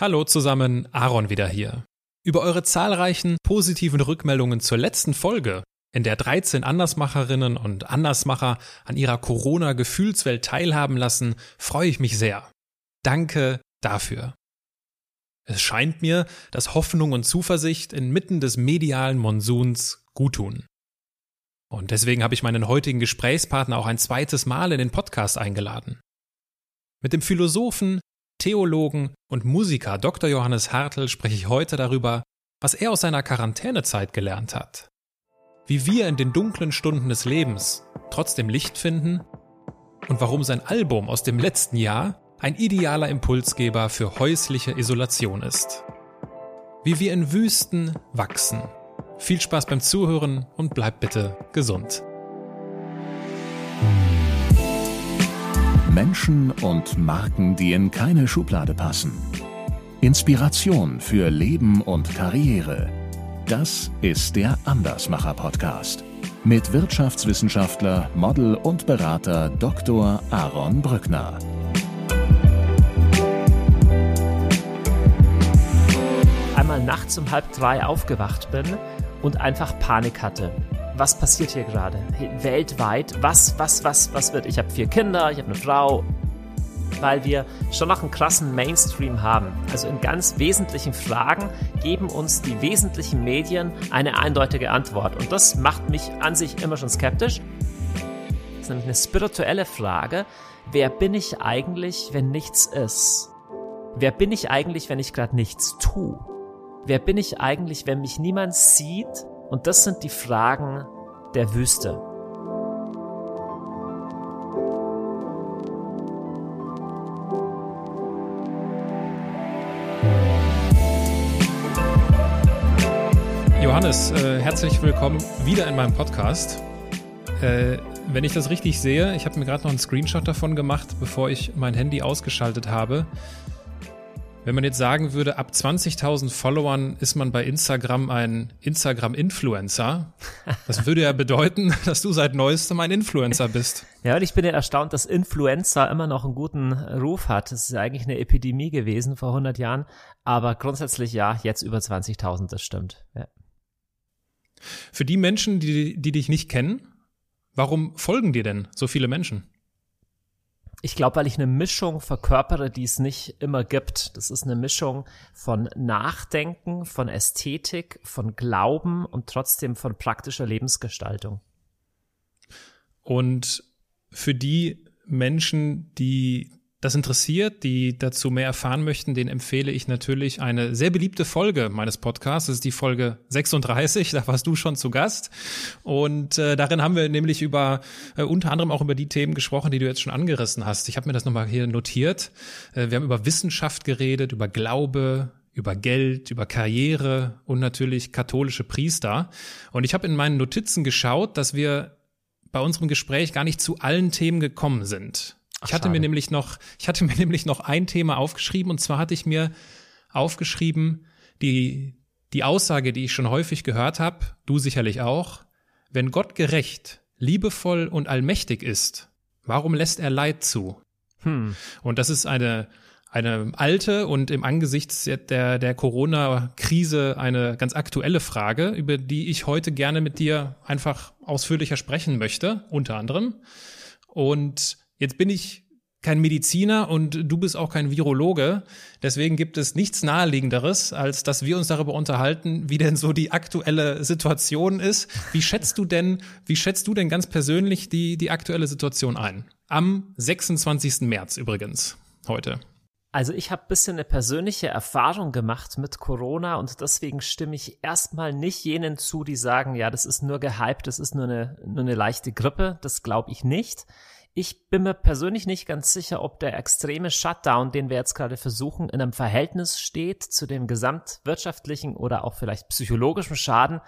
Hallo zusammen, Aaron wieder hier. Über eure zahlreichen positiven Rückmeldungen zur letzten Folge, in der 13 Andersmacherinnen und Andersmacher an ihrer Corona-Gefühlswelt teilhaben lassen, freue ich mich sehr. Danke dafür. Es scheint mir, dass Hoffnung und Zuversicht inmitten des medialen Monsuns guttun. Und deswegen habe ich meinen heutigen Gesprächspartner auch ein zweites Mal in den Podcast eingeladen. Mit dem Philosophen, Theologen und Musiker Dr. Johannes Hartl spreche ich heute darüber, was er aus seiner Quarantänezeit gelernt hat. Wie wir in den dunklen Stunden des Lebens trotzdem Licht finden und warum sein Album aus dem letzten Jahr ein idealer Impulsgeber für häusliche Isolation ist. Wie wir in Wüsten wachsen. Viel Spaß beim Zuhören und bleibt bitte gesund. Menschen und Marken, die in keine Schublade passen. Inspiration für Leben und Karriere. Das ist der Andersmacher Podcast mit Wirtschaftswissenschaftler, Model und Berater Dr. Aaron Brückner. Einmal nachts um halb drei aufgewacht bin und einfach Panik hatte was passiert hier gerade? Weltweit, was, was, was, was wird? Ich habe vier Kinder, ich habe eine Frau, weil wir schon noch einen krassen Mainstream haben. Also in ganz wesentlichen Fragen geben uns die wesentlichen Medien eine eindeutige Antwort. Und das macht mich an sich immer schon skeptisch. Das ist nämlich eine spirituelle Frage. Wer bin ich eigentlich, wenn nichts ist? Wer bin ich eigentlich, wenn ich gerade nichts tue? Wer bin ich eigentlich, wenn mich niemand sieht und das sind die Fragen der Wüste. Johannes, äh, herzlich willkommen wieder in meinem Podcast. Äh, wenn ich das richtig sehe, ich habe mir gerade noch einen Screenshot davon gemacht, bevor ich mein Handy ausgeschaltet habe. Wenn man jetzt sagen würde, ab 20.000 Followern ist man bei Instagram ein Instagram-Influencer, das würde ja bedeuten, dass du seit neuestem ein Influencer bist. Ja, und ich bin ja erstaunt, dass Influencer immer noch einen guten Ruf hat. Das ist ja eigentlich eine Epidemie gewesen vor 100 Jahren, aber grundsätzlich ja, jetzt über 20.000, das stimmt. Ja. Für die Menschen, die, die dich nicht kennen, warum folgen dir denn so viele Menschen? Ich glaube, weil ich eine Mischung verkörpere, die es nicht immer gibt. Das ist eine Mischung von Nachdenken, von Ästhetik, von Glauben und trotzdem von praktischer Lebensgestaltung. Und für die Menschen, die das interessiert, die dazu mehr erfahren möchten, den empfehle ich natürlich eine sehr beliebte Folge meines Podcasts. Das ist die Folge 36, da warst du schon zu Gast. Und äh, darin haben wir nämlich über äh, unter anderem auch über die Themen gesprochen, die du jetzt schon angerissen hast. Ich habe mir das nochmal hier notiert. Äh, wir haben über Wissenschaft geredet, über Glaube, über Geld, über Karriere und natürlich katholische Priester. Und ich habe in meinen Notizen geschaut, dass wir bei unserem Gespräch gar nicht zu allen Themen gekommen sind. Ich hatte mir nämlich noch, ich hatte mir nämlich noch ein Thema aufgeschrieben und zwar hatte ich mir aufgeschrieben, die, die Aussage, die ich schon häufig gehört habe, du sicherlich auch, wenn Gott gerecht, liebevoll und allmächtig ist, warum lässt er Leid zu? Hm. Und das ist eine, eine alte und im Angesichts der, der Corona-Krise eine ganz aktuelle Frage, über die ich heute gerne mit dir einfach ausführlicher sprechen möchte, unter anderem. Und Jetzt bin ich kein Mediziner und du bist auch kein Virologe. Deswegen gibt es nichts naheliegenderes, als dass wir uns darüber unterhalten, wie denn so die aktuelle Situation ist. Wie schätzt du denn, wie schätzt du denn ganz persönlich die, die aktuelle Situation ein? Am 26. März übrigens, heute. Also ich habe bisschen eine persönliche Erfahrung gemacht mit Corona und deswegen stimme ich erstmal nicht jenen zu, die sagen, ja, das ist nur gehypt, das ist nur eine, nur eine leichte Grippe. Das glaube ich nicht. Ich bin mir persönlich nicht ganz sicher, ob der extreme Shutdown, den wir jetzt gerade versuchen, in einem Verhältnis steht zu dem gesamtwirtschaftlichen oder auch vielleicht psychologischen Schaden,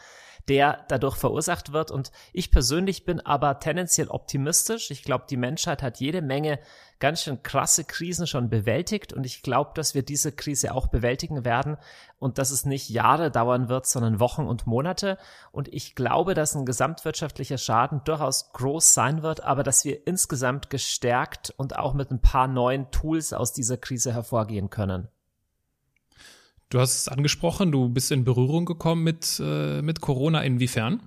der dadurch verursacht wird. Und ich persönlich bin aber tendenziell optimistisch. Ich glaube, die Menschheit hat jede Menge ganz schön krasse Krisen schon bewältigt und ich glaube, dass wir diese Krise auch bewältigen werden und dass es nicht Jahre dauern wird, sondern Wochen und Monate. Und ich glaube, dass ein gesamtwirtschaftlicher Schaden durchaus groß sein wird, aber dass wir insgesamt gestärkt und auch mit ein paar neuen Tools aus dieser Krise hervorgehen können. Du hast es angesprochen, du bist in Berührung gekommen mit, äh, mit Corona. Inwiefern?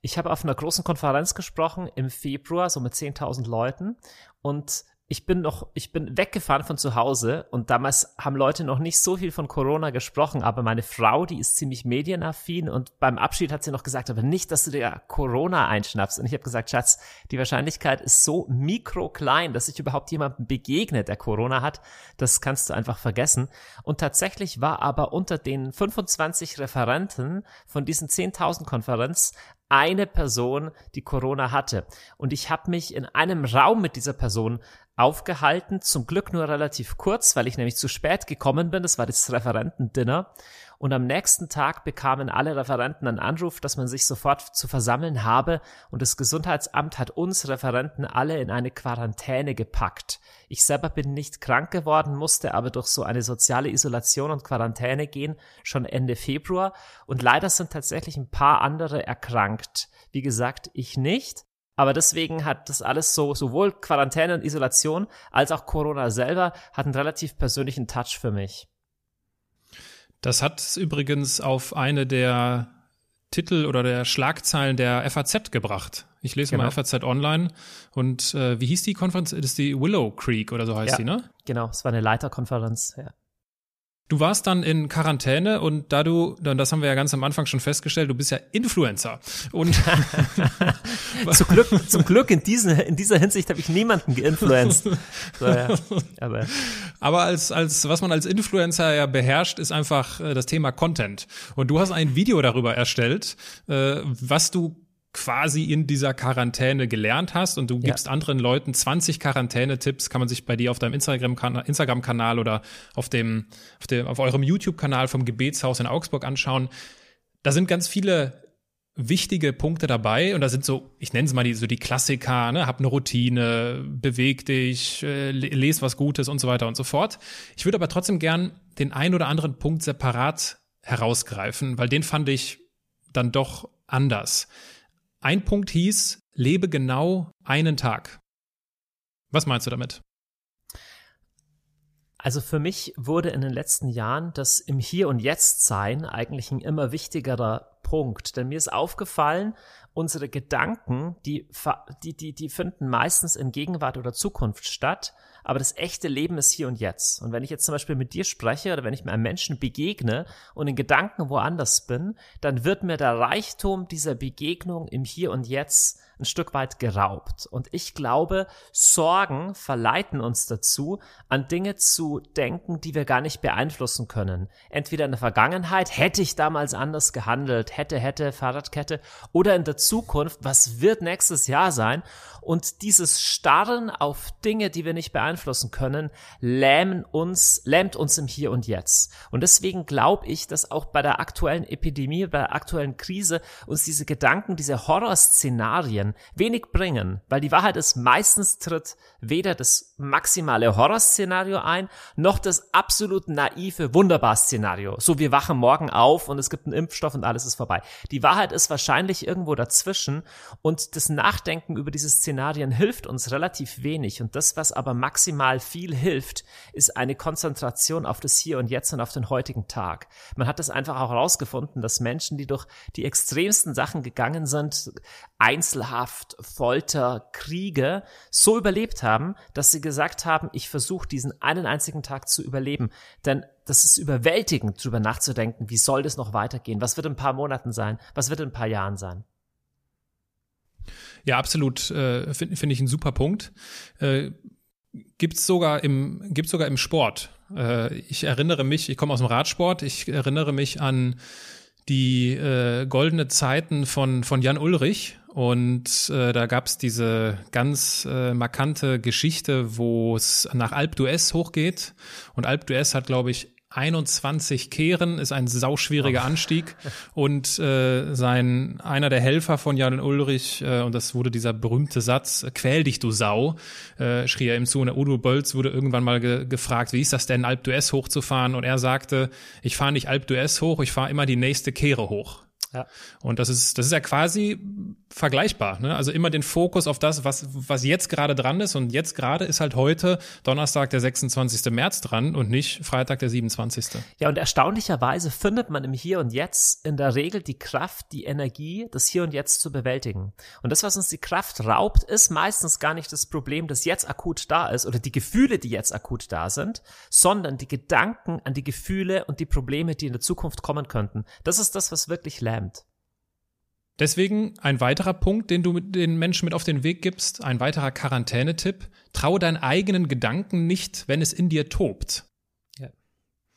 Ich habe auf einer großen Konferenz gesprochen im Februar, so mit 10.000 Leuten. Und ich bin noch, ich bin weggefahren von zu Hause und damals haben Leute noch nicht so viel von Corona gesprochen, aber meine Frau, die ist ziemlich medienaffin und beim Abschied hat sie noch gesagt, aber nicht, dass du dir Corona einschnappst. Und ich habe gesagt, Schatz, die Wahrscheinlichkeit ist so mikroklein, dass ich überhaupt jemandem begegne, der Corona hat. Das kannst du einfach vergessen. Und tatsächlich war aber unter den 25 Referenten von diesen 10.000 Konferenz eine Person, die Corona hatte. Und ich habe mich in einem Raum mit dieser Person aufgehalten, zum Glück nur relativ kurz, weil ich nämlich zu spät gekommen bin. Das war das Referentendinner. Und am nächsten Tag bekamen alle Referenten einen Anruf, dass man sich sofort zu versammeln habe. Und das Gesundheitsamt hat uns Referenten alle in eine Quarantäne gepackt. Ich selber bin nicht krank geworden, musste aber durch so eine soziale Isolation und Quarantäne gehen, schon Ende Februar. Und leider sind tatsächlich ein paar andere erkrankt. Wie gesagt, ich nicht. Aber deswegen hat das alles so, sowohl Quarantäne und Isolation als auch Corona selber hat einen relativ persönlichen Touch für mich. Das hat es übrigens auf eine der Titel oder der Schlagzeilen der FAZ gebracht. Ich lese genau. mal FAZ Online und äh, wie hieß die Konferenz? Das ist die Willow Creek oder so heißt ja, die, ne? Genau, es war eine Leiterkonferenz, ja. Du warst dann in Quarantäne und da du, das haben wir ja ganz am Anfang schon festgestellt, du bist ja Influencer. Und zum Glück, zum Glück in, diesen, in dieser Hinsicht habe ich niemanden geinfluenced. So, ja. Aber, Aber als, als, was man als Influencer ja beherrscht, ist einfach äh, das Thema Content. Und du hast ein Video darüber erstellt, äh, was du quasi in dieser Quarantäne gelernt hast und du gibst ja. anderen Leuten 20 Quarantäne-Tipps, kann man sich bei dir auf deinem Instagram-Kanal Instagram oder auf dem, auf dem, auf eurem YouTube-Kanal vom Gebetshaus in Augsburg anschauen. Da sind ganz viele wichtige Punkte dabei und da sind so, ich nenne es mal die, so die Klassiker, ne, hab eine Routine, beweg dich, äh, les was Gutes und so weiter und so fort. Ich würde aber trotzdem gern den ein oder anderen Punkt separat herausgreifen, weil den fand ich dann doch anders. Ein Punkt hieß, lebe genau einen Tag. Was meinst du damit? Also für mich wurde in den letzten Jahren das im Hier und Jetzt sein eigentlich ein immer wichtigerer Punkt. Denn mir ist aufgefallen, unsere Gedanken, die, die, die, die finden meistens in Gegenwart oder Zukunft statt aber das echte Leben ist hier und jetzt. Und wenn ich jetzt zum Beispiel mit dir spreche oder wenn ich mir einem Menschen begegne und in Gedanken woanders bin, dann wird mir der Reichtum dieser Begegnung im Hier und Jetzt ein Stück weit geraubt. Und ich glaube, Sorgen verleiten uns dazu, an Dinge zu denken, die wir gar nicht beeinflussen können. Entweder in der Vergangenheit, hätte ich damals anders gehandelt, hätte, hätte, Fahrradkette, oder in der Zukunft, was wird nächstes Jahr sein? Und dieses Starren auf Dinge, die wir nicht beeinflussen können, lähmen uns, lähmt uns im Hier und Jetzt. Und deswegen glaube ich, dass auch bei der aktuellen Epidemie, bei der aktuellen Krise uns diese Gedanken, diese Horrorszenarien wenig bringen, weil die Wahrheit ist, meistens tritt weder das maximale Horrorszenario ein, noch das absolut naive Wunderbar-Szenario. So, wir wachen morgen auf und es gibt einen Impfstoff und alles ist vorbei. Die Wahrheit ist wahrscheinlich irgendwo dazwischen und das Nachdenken über diese Szenarien hilft uns relativ wenig und das, was aber maximal viel hilft, ist eine Konzentration auf das Hier und Jetzt und auf den heutigen Tag. Man hat das einfach auch herausgefunden, dass Menschen, die durch die extremsten Sachen gegangen sind, Einzelhaft, Folter, Kriege, so überlebt haben, dass sie gesagt haben, ich versuche diesen einen einzigen Tag zu überleben. Denn das ist überwältigend, darüber nachzudenken, wie soll das noch weitergehen? Was wird in ein paar Monaten sein? Was wird in ein paar Jahren sein? Ja, absolut. Äh, Finde find ich einen super Punkt. Äh, gibt's sogar im sogar im Sport. Äh, ich erinnere mich, ich komme aus dem Radsport. Ich erinnere mich an die äh, goldene Zeiten von von Jan Ulrich und äh, da gab's diese ganz äh, markante Geschichte, wo es nach Alp d'Huez hochgeht. Und Alp d'Huez hat, glaube ich, 21 Kehren, ist ein sauschwieriger oh. Anstieg. Und äh, sein einer der Helfer von Jan Ulrich, äh, und das wurde dieser berühmte Satz, quäl dich, du Sau, äh, schrie er ihm zu. Und der Udo Bölz wurde irgendwann mal ge gefragt, wie ist das denn, Alp d'Huez hochzufahren? Und er sagte, ich fahre nicht Alp d'Huez hoch, ich fahre immer die nächste Kehre hoch. Ja. Und das ist, das ist ja quasi vergleichbar. Ne? Also immer den Fokus auf das, was, was jetzt gerade dran ist. Und jetzt gerade ist halt heute Donnerstag, der 26. März dran und nicht Freitag, der 27. Ja, und erstaunlicherweise findet man im Hier und Jetzt in der Regel die Kraft, die Energie, das Hier und Jetzt zu bewältigen. Und das, was uns die Kraft raubt, ist meistens gar nicht das Problem, das jetzt akut da ist oder die Gefühle, die jetzt akut da sind, sondern die Gedanken an die Gefühle und die Probleme, die in der Zukunft kommen könnten. Das ist das, was wirklich lernt bleibt. Deswegen ein weiterer Punkt, den du den Menschen mit auf den Weg gibst, ein weiterer Quarantänetipp. Traue deinen eigenen Gedanken nicht, wenn es in dir tobt. Ja.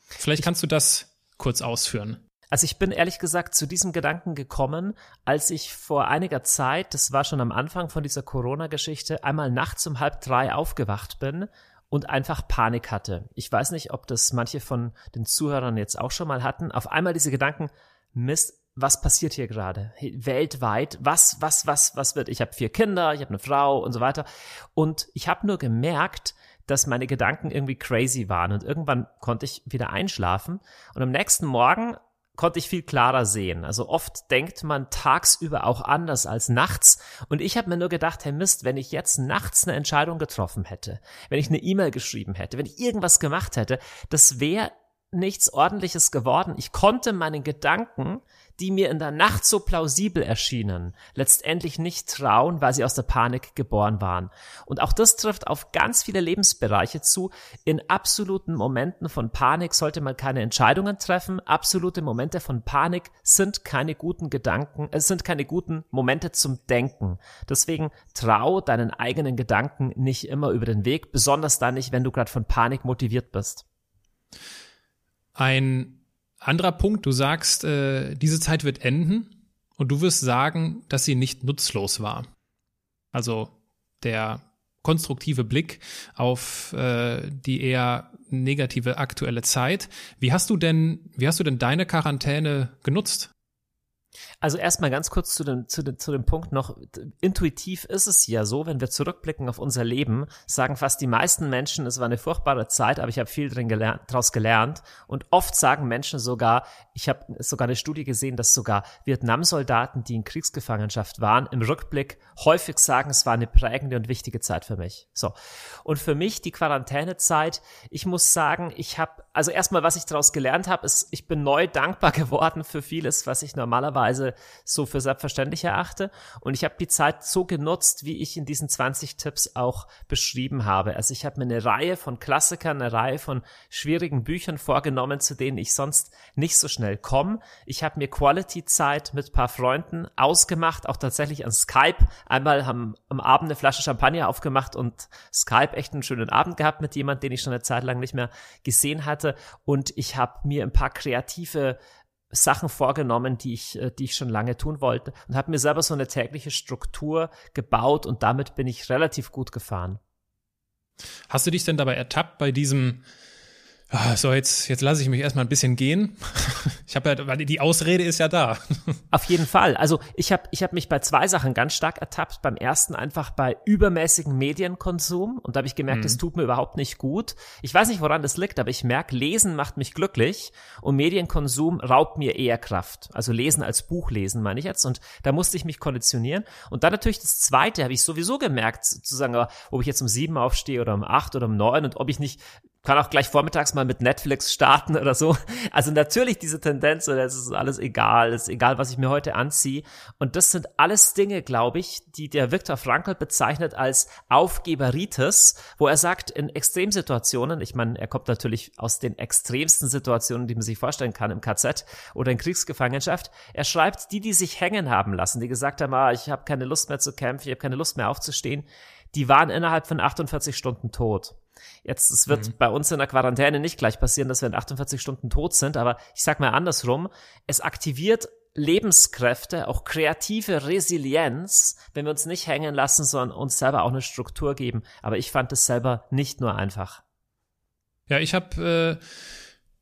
Vielleicht kannst du das kurz ausführen. Also ich bin ehrlich gesagt zu diesem Gedanken gekommen, als ich vor einiger Zeit, das war schon am Anfang von dieser Corona-Geschichte, einmal nachts um halb drei aufgewacht bin und einfach Panik hatte. Ich weiß nicht, ob das manche von den Zuhörern jetzt auch schon mal hatten. Auf einmal diese Gedanken, Mist, was passiert hier gerade weltweit? Was, was, was, was wird? Ich habe vier Kinder, ich habe eine Frau und so weiter. Und ich habe nur gemerkt, dass meine Gedanken irgendwie crazy waren. Und irgendwann konnte ich wieder einschlafen. Und am nächsten Morgen konnte ich viel klarer sehen. Also oft denkt man tagsüber auch anders als nachts. Und ich habe mir nur gedacht, hey Mist, wenn ich jetzt nachts eine Entscheidung getroffen hätte, wenn ich eine E-Mail geschrieben hätte, wenn ich irgendwas gemacht hätte, das wäre nichts Ordentliches geworden. Ich konnte meinen Gedanken die mir in der Nacht so plausibel erschienen, letztendlich nicht trauen, weil sie aus der Panik geboren waren. Und auch das trifft auf ganz viele Lebensbereiche zu. In absoluten Momenten von Panik sollte man keine Entscheidungen treffen. Absolute Momente von Panik sind keine guten Gedanken, es sind keine guten Momente zum Denken. Deswegen trau deinen eigenen Gedanken nicht immer über den Weg, besonders dann nicht, wenn du gerade von Panik motiviert bist. Ein anderer Punkt, du sagst, äh, diese Zeit wird enden und du wirst sagen, dass sie nicht nutzlos war. Also der konstruktive Blick auf äh, die eher negative aktuelle Zeit. Wie hast du denn, wie hast du denn deine Quarantäne genutzt? Also erstmal ganz kurz zu dem, zu, dem, zu dem Punkt noch. Intuitiv ist es ja so, wenn wir zurückblicken auf unser Leben, sagen fast die meisten Menschen, es war eine furchtbare Zeit, aber ich habe viel drin gelernt, daraus gelernt. Und oft sagen Menschen sogar, ich habe sogar eine Studie gesehen, dass sogar Vietnam-Soldaten, die in Kriegsgefangenschaft waren, im Rückblick häufig sagen, es war eine prägende und wichtige Zeit für mich. So. Und für mich die Quarantänezeit, ich muss sagen, ich habe, also erstmal, was ich daraus gelernt habe, ist, ich bin neu dankbar geworden für vieles, was ich normalerweise so für selbstverständlich erachte. Und ich habe die Zeit so genutzt, wie ich in diesen 20 Tipps auch beschrieben habe. Also ich habe mir eine Reihe von Klassikern, eine Reihe von schwierigen Büchern vorgenommen, zu denen ich sonst nicht so schnell komme. Ich habe mir Quality-Zeit mit paar Freunden ausgemacht, auch tatsächlich an Skype. Einmal haben am Abend eine Flasche Champagner aufgemacht und Skype echt einen schönen Abend gehabt mit jemand, den ich schon eine Zeit lang nicht mehr gesehen hatte. Und ich habe mir ein paar kreative Sachen vorgenommen, die ich, äh, die ich schon lange tun wollte und habe mir selber so eine tägliche Struktur gebaut und damit bin ich relativ gut gefahren. Hast du dich denn dabei ertappt bei diesem so, jetzt, jetzt lasse ich mich erstmal ein bisschen gehen. Ich habe ja, die Ausrede ist ja da. Auf jeden Fall. Also ich habe ich hab mich bei zwei Sachen ganz stark ertappt. Beim ersten einfach bei übermäßigen Medienkonsum. Und da habe ich gemerkt, es mhm. tut mir überhaupt nicht gut. Ich weiß nicht, woran das liegt, aber ich merke, Lesen macht mich glücklich und Medienkonsum raubt mir eher Kraft. Also Lesen als Buch lesen, meine ich jetzt. Und da musste ich mich konditionieren. Und dann natürlich das Zweite habe ich sowieso gemerkt, sozusagen, ob ich jetzt um sieben aufstehe oder um acht oder um neun und ob ich nicht kann auch gleich vormittags mal mit Netflix starten oder so. Also natürlich diese Tendenz, oder es ist alles egal, es ist egal, was ich mir heute anziehe. Und das sind alles Dinge, glaube ich, die der Viktor Frankl bezeichnet als Aufgeberitis, wo er sagt, in Extremsituationen, ich meine, er kommt natürlich aus den extremsten Situationen, die man sich vorstellen kann im KZ oder in Kriegsgefangenschaft. Er schreibt, die, die sich hängen haben lassen, die gesagt haben, ah, ich habe keine Lust mehr zu kämpfen, ich habe keine Lust mehr aufzustehen, die waren innerhalb von 48 Stunden tot. Jetzt, es wird mhm. bei uns in der Quarantäne nicht gleich passieren, dass wir in 48 Stunden tot sind, aber ich sag mal andersrum, es aktiviert Lebenskräfte, auch kreative Resilienz, wenn wir uns nicht hängen lassen, sondern uns selber auch eine Struktur geben. Aber ich fand es selber nicht nur einfach. Ja, ich habe äh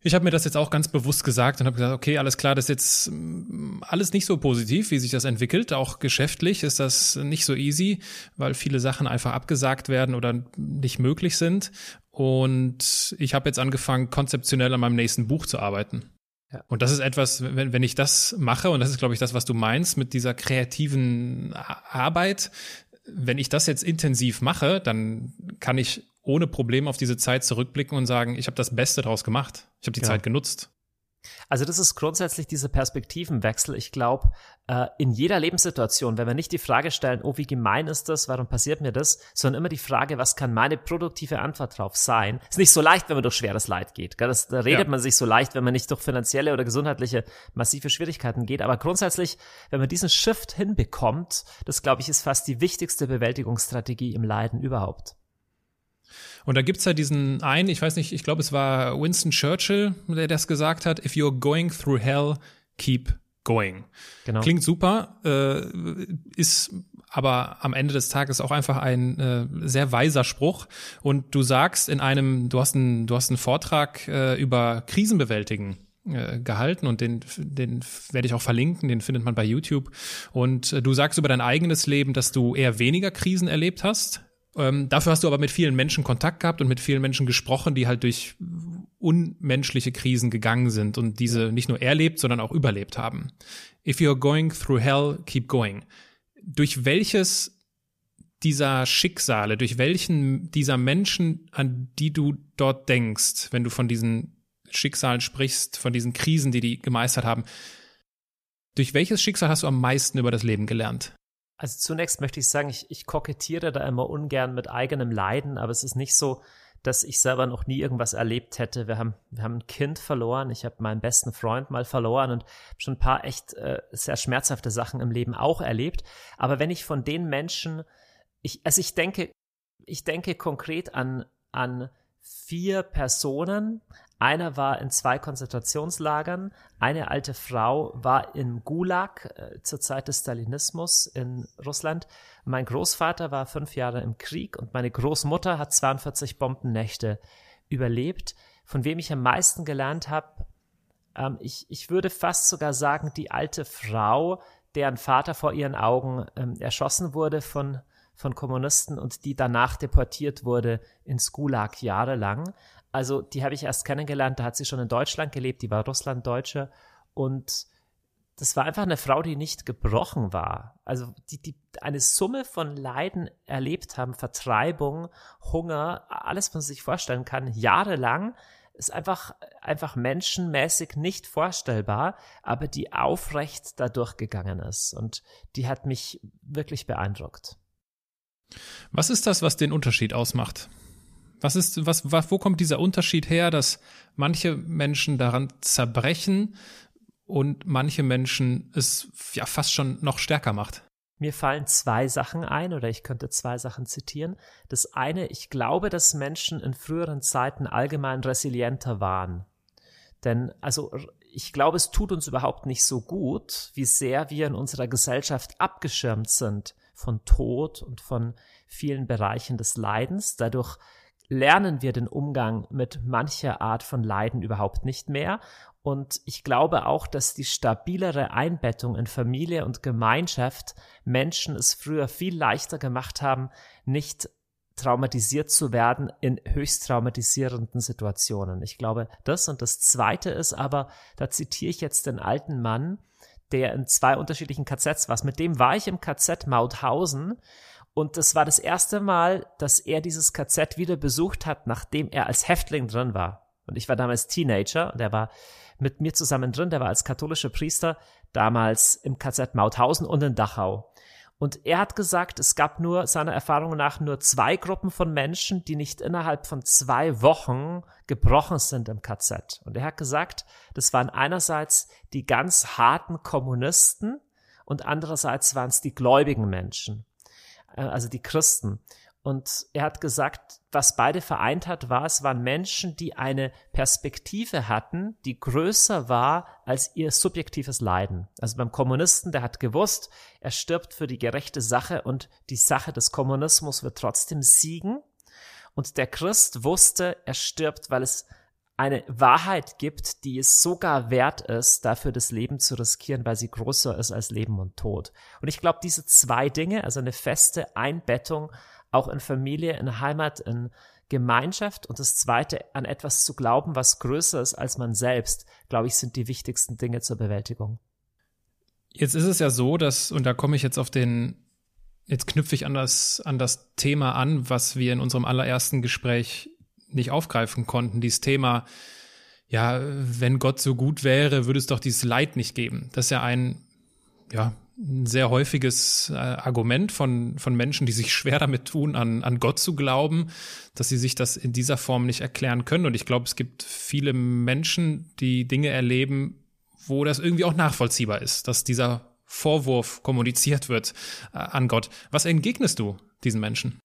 ich habe mir das jetzt auch ganz bewusst gesagt und habe gesagt, okay, alles klar, das ist jetzt mm, alles nicht so positiv, wie sich das entwickelt. Auch geschäftlich ist das nicht so easy, weil viele Sachen einfach abgesagt werden oder nicht möglich sind. Und ich habe jetzt angefangen, konzeptionell an meinem nächsten Buch zu arbeiten. Ja. Und das ist etwas, wenn, wenn ich das mache, und das ist, glaube ich, das, was du meinst mit dieser kreativen Arbeit, wenn ich das jetzt intensiv mache, dann kann ich ohne Problem auf diese Zeit zurückblicken und sagen, ich habe das Beste daraus gemacht. Ich habe die ja. Zeit genutzt. Also das ist grundsätzlich dieser Perspektivenwechsel. Ich glaube, äh, in jeder Lebenssituation, wenn wir nicht die Frage stellen, oh, wie gemein ist das, warum passiert mir das, sondern immer die Frage, was kann meine produktive Antwort drauf sein. Ist nicht so leicht, wenn man durch schweres Leid geht. Das, da redet ja. man sich so leicht, wenn man nicht durch finanzielle oder gesundheitliche massive Schwierigkeiten geht. Aber grundsätzlich, wenn man diesen Shift hinbekommt, das glaube ich, ist fast die wichtigste Bewältigungsstrategie im Leiden überhaupt. Und da gibt's ja diesen einen, ich weiß nicht, ich glaube, es war Winston Churchill, der das gesagt hat, if you're going through hell, keep going. Genau. Klingt super, äh, ist aber am Ende des Tages auch einfach ein äh, sehr weiser Spruch. Und du sagst in einem, du hast einen, du hast einen Vortrag äh, über Krisenbewältigen äh, gehalten und den, den werde ich auch verlinken, den findet man bei YouTube. Und äh, du sagst über dein eigenes Leben, dass du eher weniger Krisen erlebt hast, ähm, dafür hast du aber mit vielen Menschen Kontakt gehabt und mit vielen Menschen gesprochen, die halt durch unmenschliche Krisen gegangen sind und diese nicht nur erlebt, sondern auch überlebt haben. If you're going through hell, keep going. Durch welches dieser Schicksale, durch welchen dieser Menschen, an die du dort denkst, wenn du von diesen Schicksalen sprichst, von diesen Krisen, die die gemeistert haben, durch welches Schicksal hast du am meisten über das Leben gelernt? Also zunächst möchte ich sagen, ich, ich kokettiere da immer ungern mit eigenem Leiden, aber es ist nicht so, dass ich selber noch nie irgendwas erlebt hätte. Wir haben, wir haben ein Kind verloren, ich habe meinen besten Freund mal verloren und schon ein paar echt äh, sehr schmerzhafte Sachen im Leben auch erlebt. Aber wenn ich von den Menschen, ich, also ich denke, ich denke konkret an, an vier Personen, einer war in zwei Konzentrationslagern, eine alte Frau war im Gulag äh, zur Zeit des Stalinismus in Russland. Mein Großvater war fünf Jahre im Krieg und meine Großmutter hat 42 Bombennächte überlebt. Von wem ich am meisten gelernt habe, ähm, ich, ich würde fast sogar sagen, die alte Frau, deren Vater vor ihren Augen ähm, erschossen wurde von, von Kommunisten und die danach deportiert wurde ins Gulag jahrelang. Also die habe ich erst kennengelernt, da hat sie schon in Deutschland gelebt, die war Russlanddeutsche und das war einfach eine Frau, die nicht gebrochen war. Also die, die eine Summe von Leiden erlebt haben, Vertreibung, Hunger, alles, was man sich vorstellen kann, jahrelang, ist einfach, einfach menschenmäßig nicht vorstellbar, aber die aufrecht da durchgegangen ist. Und die hat mich wirklich beeindruckt. Was ist das, was den Unterschied ausmacht? Was ist, was, wo kommt dieser Unterschied her, dass manche Menschen daran zerbrechen und manche Menschen es ja fast schon noch stärker macht? Mir fallen zwei Sachen ein oder ich könnte zwei Sachen zitieren. Das eine, ich glaube, dass Menschen in früheren Zeiten allgemein resilienter waren. Denn, also, ich glaube, es tut uns überhaupt nicht so gut, wie sehr wir in unserer Gesellschaft abgeschirmt sind von Tod und von vielen Bereichen des Leidens. Dadurch lernen wir den Umgang mit mancher Art von Leiden überhaupt nicht mehr. Und ich glaube auch, dass die stabilere Einbettung in Familie und Gemeinschaft Menschen es früher viel leichter gemacht haben, nicht traumatisiert zu werden in höchst traumatisierenden Situationen. Ich glaube, das und das Zweite ist aber, da zitiere ich jetzt den alten Mann, der in zwei unterschiedlichen KZs war. Mit dem war ich im KZ Mauthausen und das war das erste Mal, dass er dieses KZ wieder besucht hat, nachdem er als Häftling drin war. Und ich war damals Teenager und er war mit mir zusammen drin. Der war als katholischer Priester damals im KZ Mauthausen und in Dachau. Und er hat gesagt, es gab nur seiner Erfahrung nach nur zwei Gruppen von Menschen, die nicht innerhalb von zwei Wochen gebrochen sind im KZ. Und er hat gesagt, das waren einerseits die ganz harten Kommunisten und andererseits waren es die gläubigen Menschen. Äh, also die Christen. Und er hat gesagt, was beide vereint hat, war, es waren Menschen, die eine Perspektive hatten, die größer war als ihr subjektives Leiden. Also beim Kommunisten, der hat gewusst, er stirbt für die gerechte Sache und die Sache des Kommunismus wird trotzdem siegen. Und der Christ wusste, er stirbt, weil es eine Wahrheit gibt, die es sogar wert ist, dafür das Leben zu riskieren, weil sie größer ist als Leben und Tod. Und ich glaube, diese zwei Dinge, also eine feste Einbettung auch in Familie, in Heimat, in Gemeinschaft und das zweite, an etwas zu glauben, was größer ist als man selbst, glaube ich, sind die wichtigsten Dinge zur Bewältigung. Jetzt ist es ja so, dass, und da komme ich jetzt auf den, jetzt knüpfe ich an das, an das Thema an, was wir in unserem allerersten Gespräch nicht aufgreifen konnten, dieses Thema, ja, wenn Gott so gut wäre, würde es doch dieses Leid nicht geben. Das ist ja ein, ja, ein sehr häufiges äh, Argument von, von Menschen, die sich schwer damit tun, an, an Gott zu glauben, dass sie sich das in dieser Form nicht erklären können. Und ich glaube, es gibt viele Menschen, die Dinge erleben, wo das irgendwie auch nachvollziehbar ist, dass dieser Vorwurf kommuniziert wird äh, an Gott. Was entgegnest du diesen Menschen?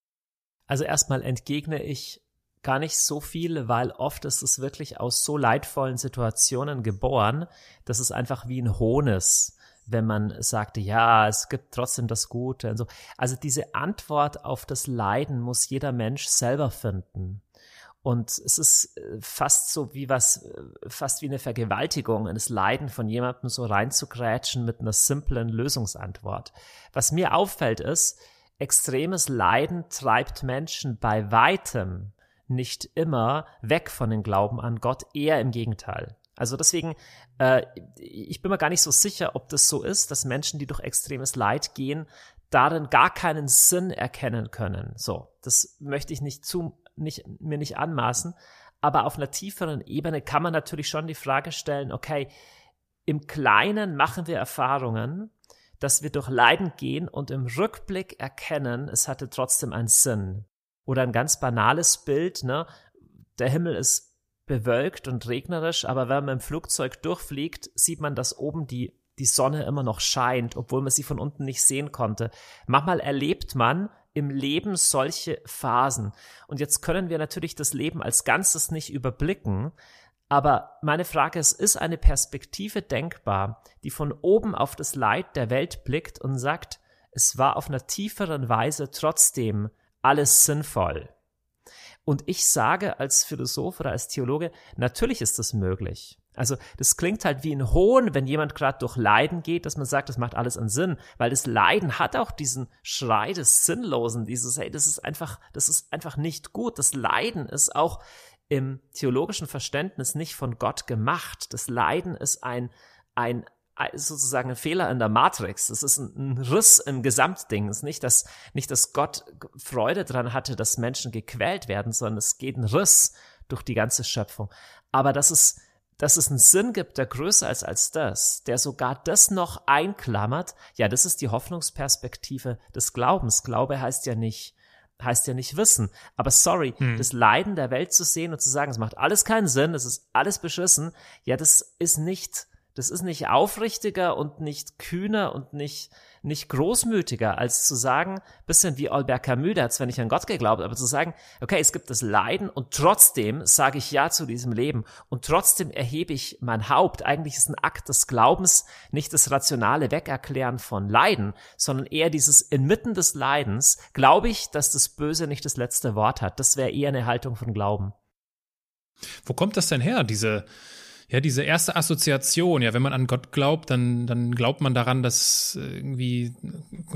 Also erstmal entgegne ich gar nicht so viel, weil oft ist es wirklich aus so leidvollen Situationen geboren, dass es einfach wie ein Hohn ist, wenn man sagte, ja, es gibt trotzdem das Gute und so. Also diese Antwort auf das Leiden muss jeder Mensch selber finden. Und es ist äh, fast so wie was, äh, fast wie eine Vergewaltigung, eines Leiden von jemandem so reinzugrätschen mit einer simplen Lösungsantwort. Was mir auffällt ist, extremes Leiden treibt Menschen bei weitem nicht immer weg von dem Glauben an Gott, eher im Gegenteil. Also deswegen, äh, ich bin mir gar nicht so sicher, ob das so ist, dass Menschen, die durch extremes Leid gehen, darin gar keinen Sinn erkennen können. So, das möchte ich nicht zu, nicht, mir nicht anmaßen. Aber auf einer tieferen Ebene kann man natürlich schon die Frage stellen, okay, im Kleinen machen wir Erfahrungen, dass wir durch Leiden gehen und im Rückblick erkennen, es hatte trotzdem einen Sinn. Oder ein ganz banales Bild, ne? Der Himmel ist bewölkt und regnerisch, aber wenn man im Flugzeug durchfliegt, sieht man, dass oben die, die Sonne immer noch scheint, obwohl man sie von unten nicht sehen konnte. Manchmal erlebt man im Leben solche Phasen. Und jetzt können wir natürlich das Leben als Ganzes nicht überblicken, aber meine Frage ist, ist eine Perspektive denkbar, die von oben auf das Leid der Welt blickt und sagt, es war auf einer tieferen Weise trotzdem alles sinnvoll. Und ich sage als Philosoph oder als Theologe, natürlich ist das möglich. Also das klingt halt wie ein Hohn, wenn jemand gerade durch Leiden geht, dass man sagt, das macht alles einen Sinn, weil das Leiden hat auch diesen Schrei des Sinnlosen, dieses, hey, das ist einfach, das ist einfach nicht gut. Das Leiden ist auch im theologischen Verständnis nicht von Gott gemacht. Das Leiden ist ein, ein, sozusagen ein Fehler in der Matrix. Das ist ein, Riss im Gesamtding. Es ist nicht, dass, nicht, dass Gott Freude daran hatte, dass Menschen gequält werden, sondern es geht ein Riss durch die ganze Schöpfung. Aber dass es, dass es einen Sinn gibt, der größer ist als das, der sogar das noch einklammert, ja, das ist die Hoffnungsperspektive des Glaubens. Glaube heißt ja nicht, heißt ja nicht wissen. Aber sorry, hm. das Leiden der Welt zu sehen und zu sagen, es macht alles keinen Sinn, es ist alles beschissen, ja, das ist nicht, das ist nicht aufrichtiger und nicht kühner und nicht, nicht großmütiger, als zu sagen, bisschen wie Albert Camus, der hat zwar nicht an Gott geglaubt, aber zu sagen, okay, es gibt das Leiden und trotzdem sage ich Ja zu diesem Leben und trotzdem erhebe ich mein Haupt. Eigentlich ist ein Akt des Glaubens nicht das rationale Wegerklären von Leiden, sondern eher dieses inmitten des Leidens glaube ich, dass das Böse nicht das letzte Wort hat. Das wäre eher eine Haltung von Glauben. Wo kommt das denn her, diese ja, diese erste Assoziation, ja, wenn man an Gott glaubt, dann, dann glaubt man daran, dass irgendwie,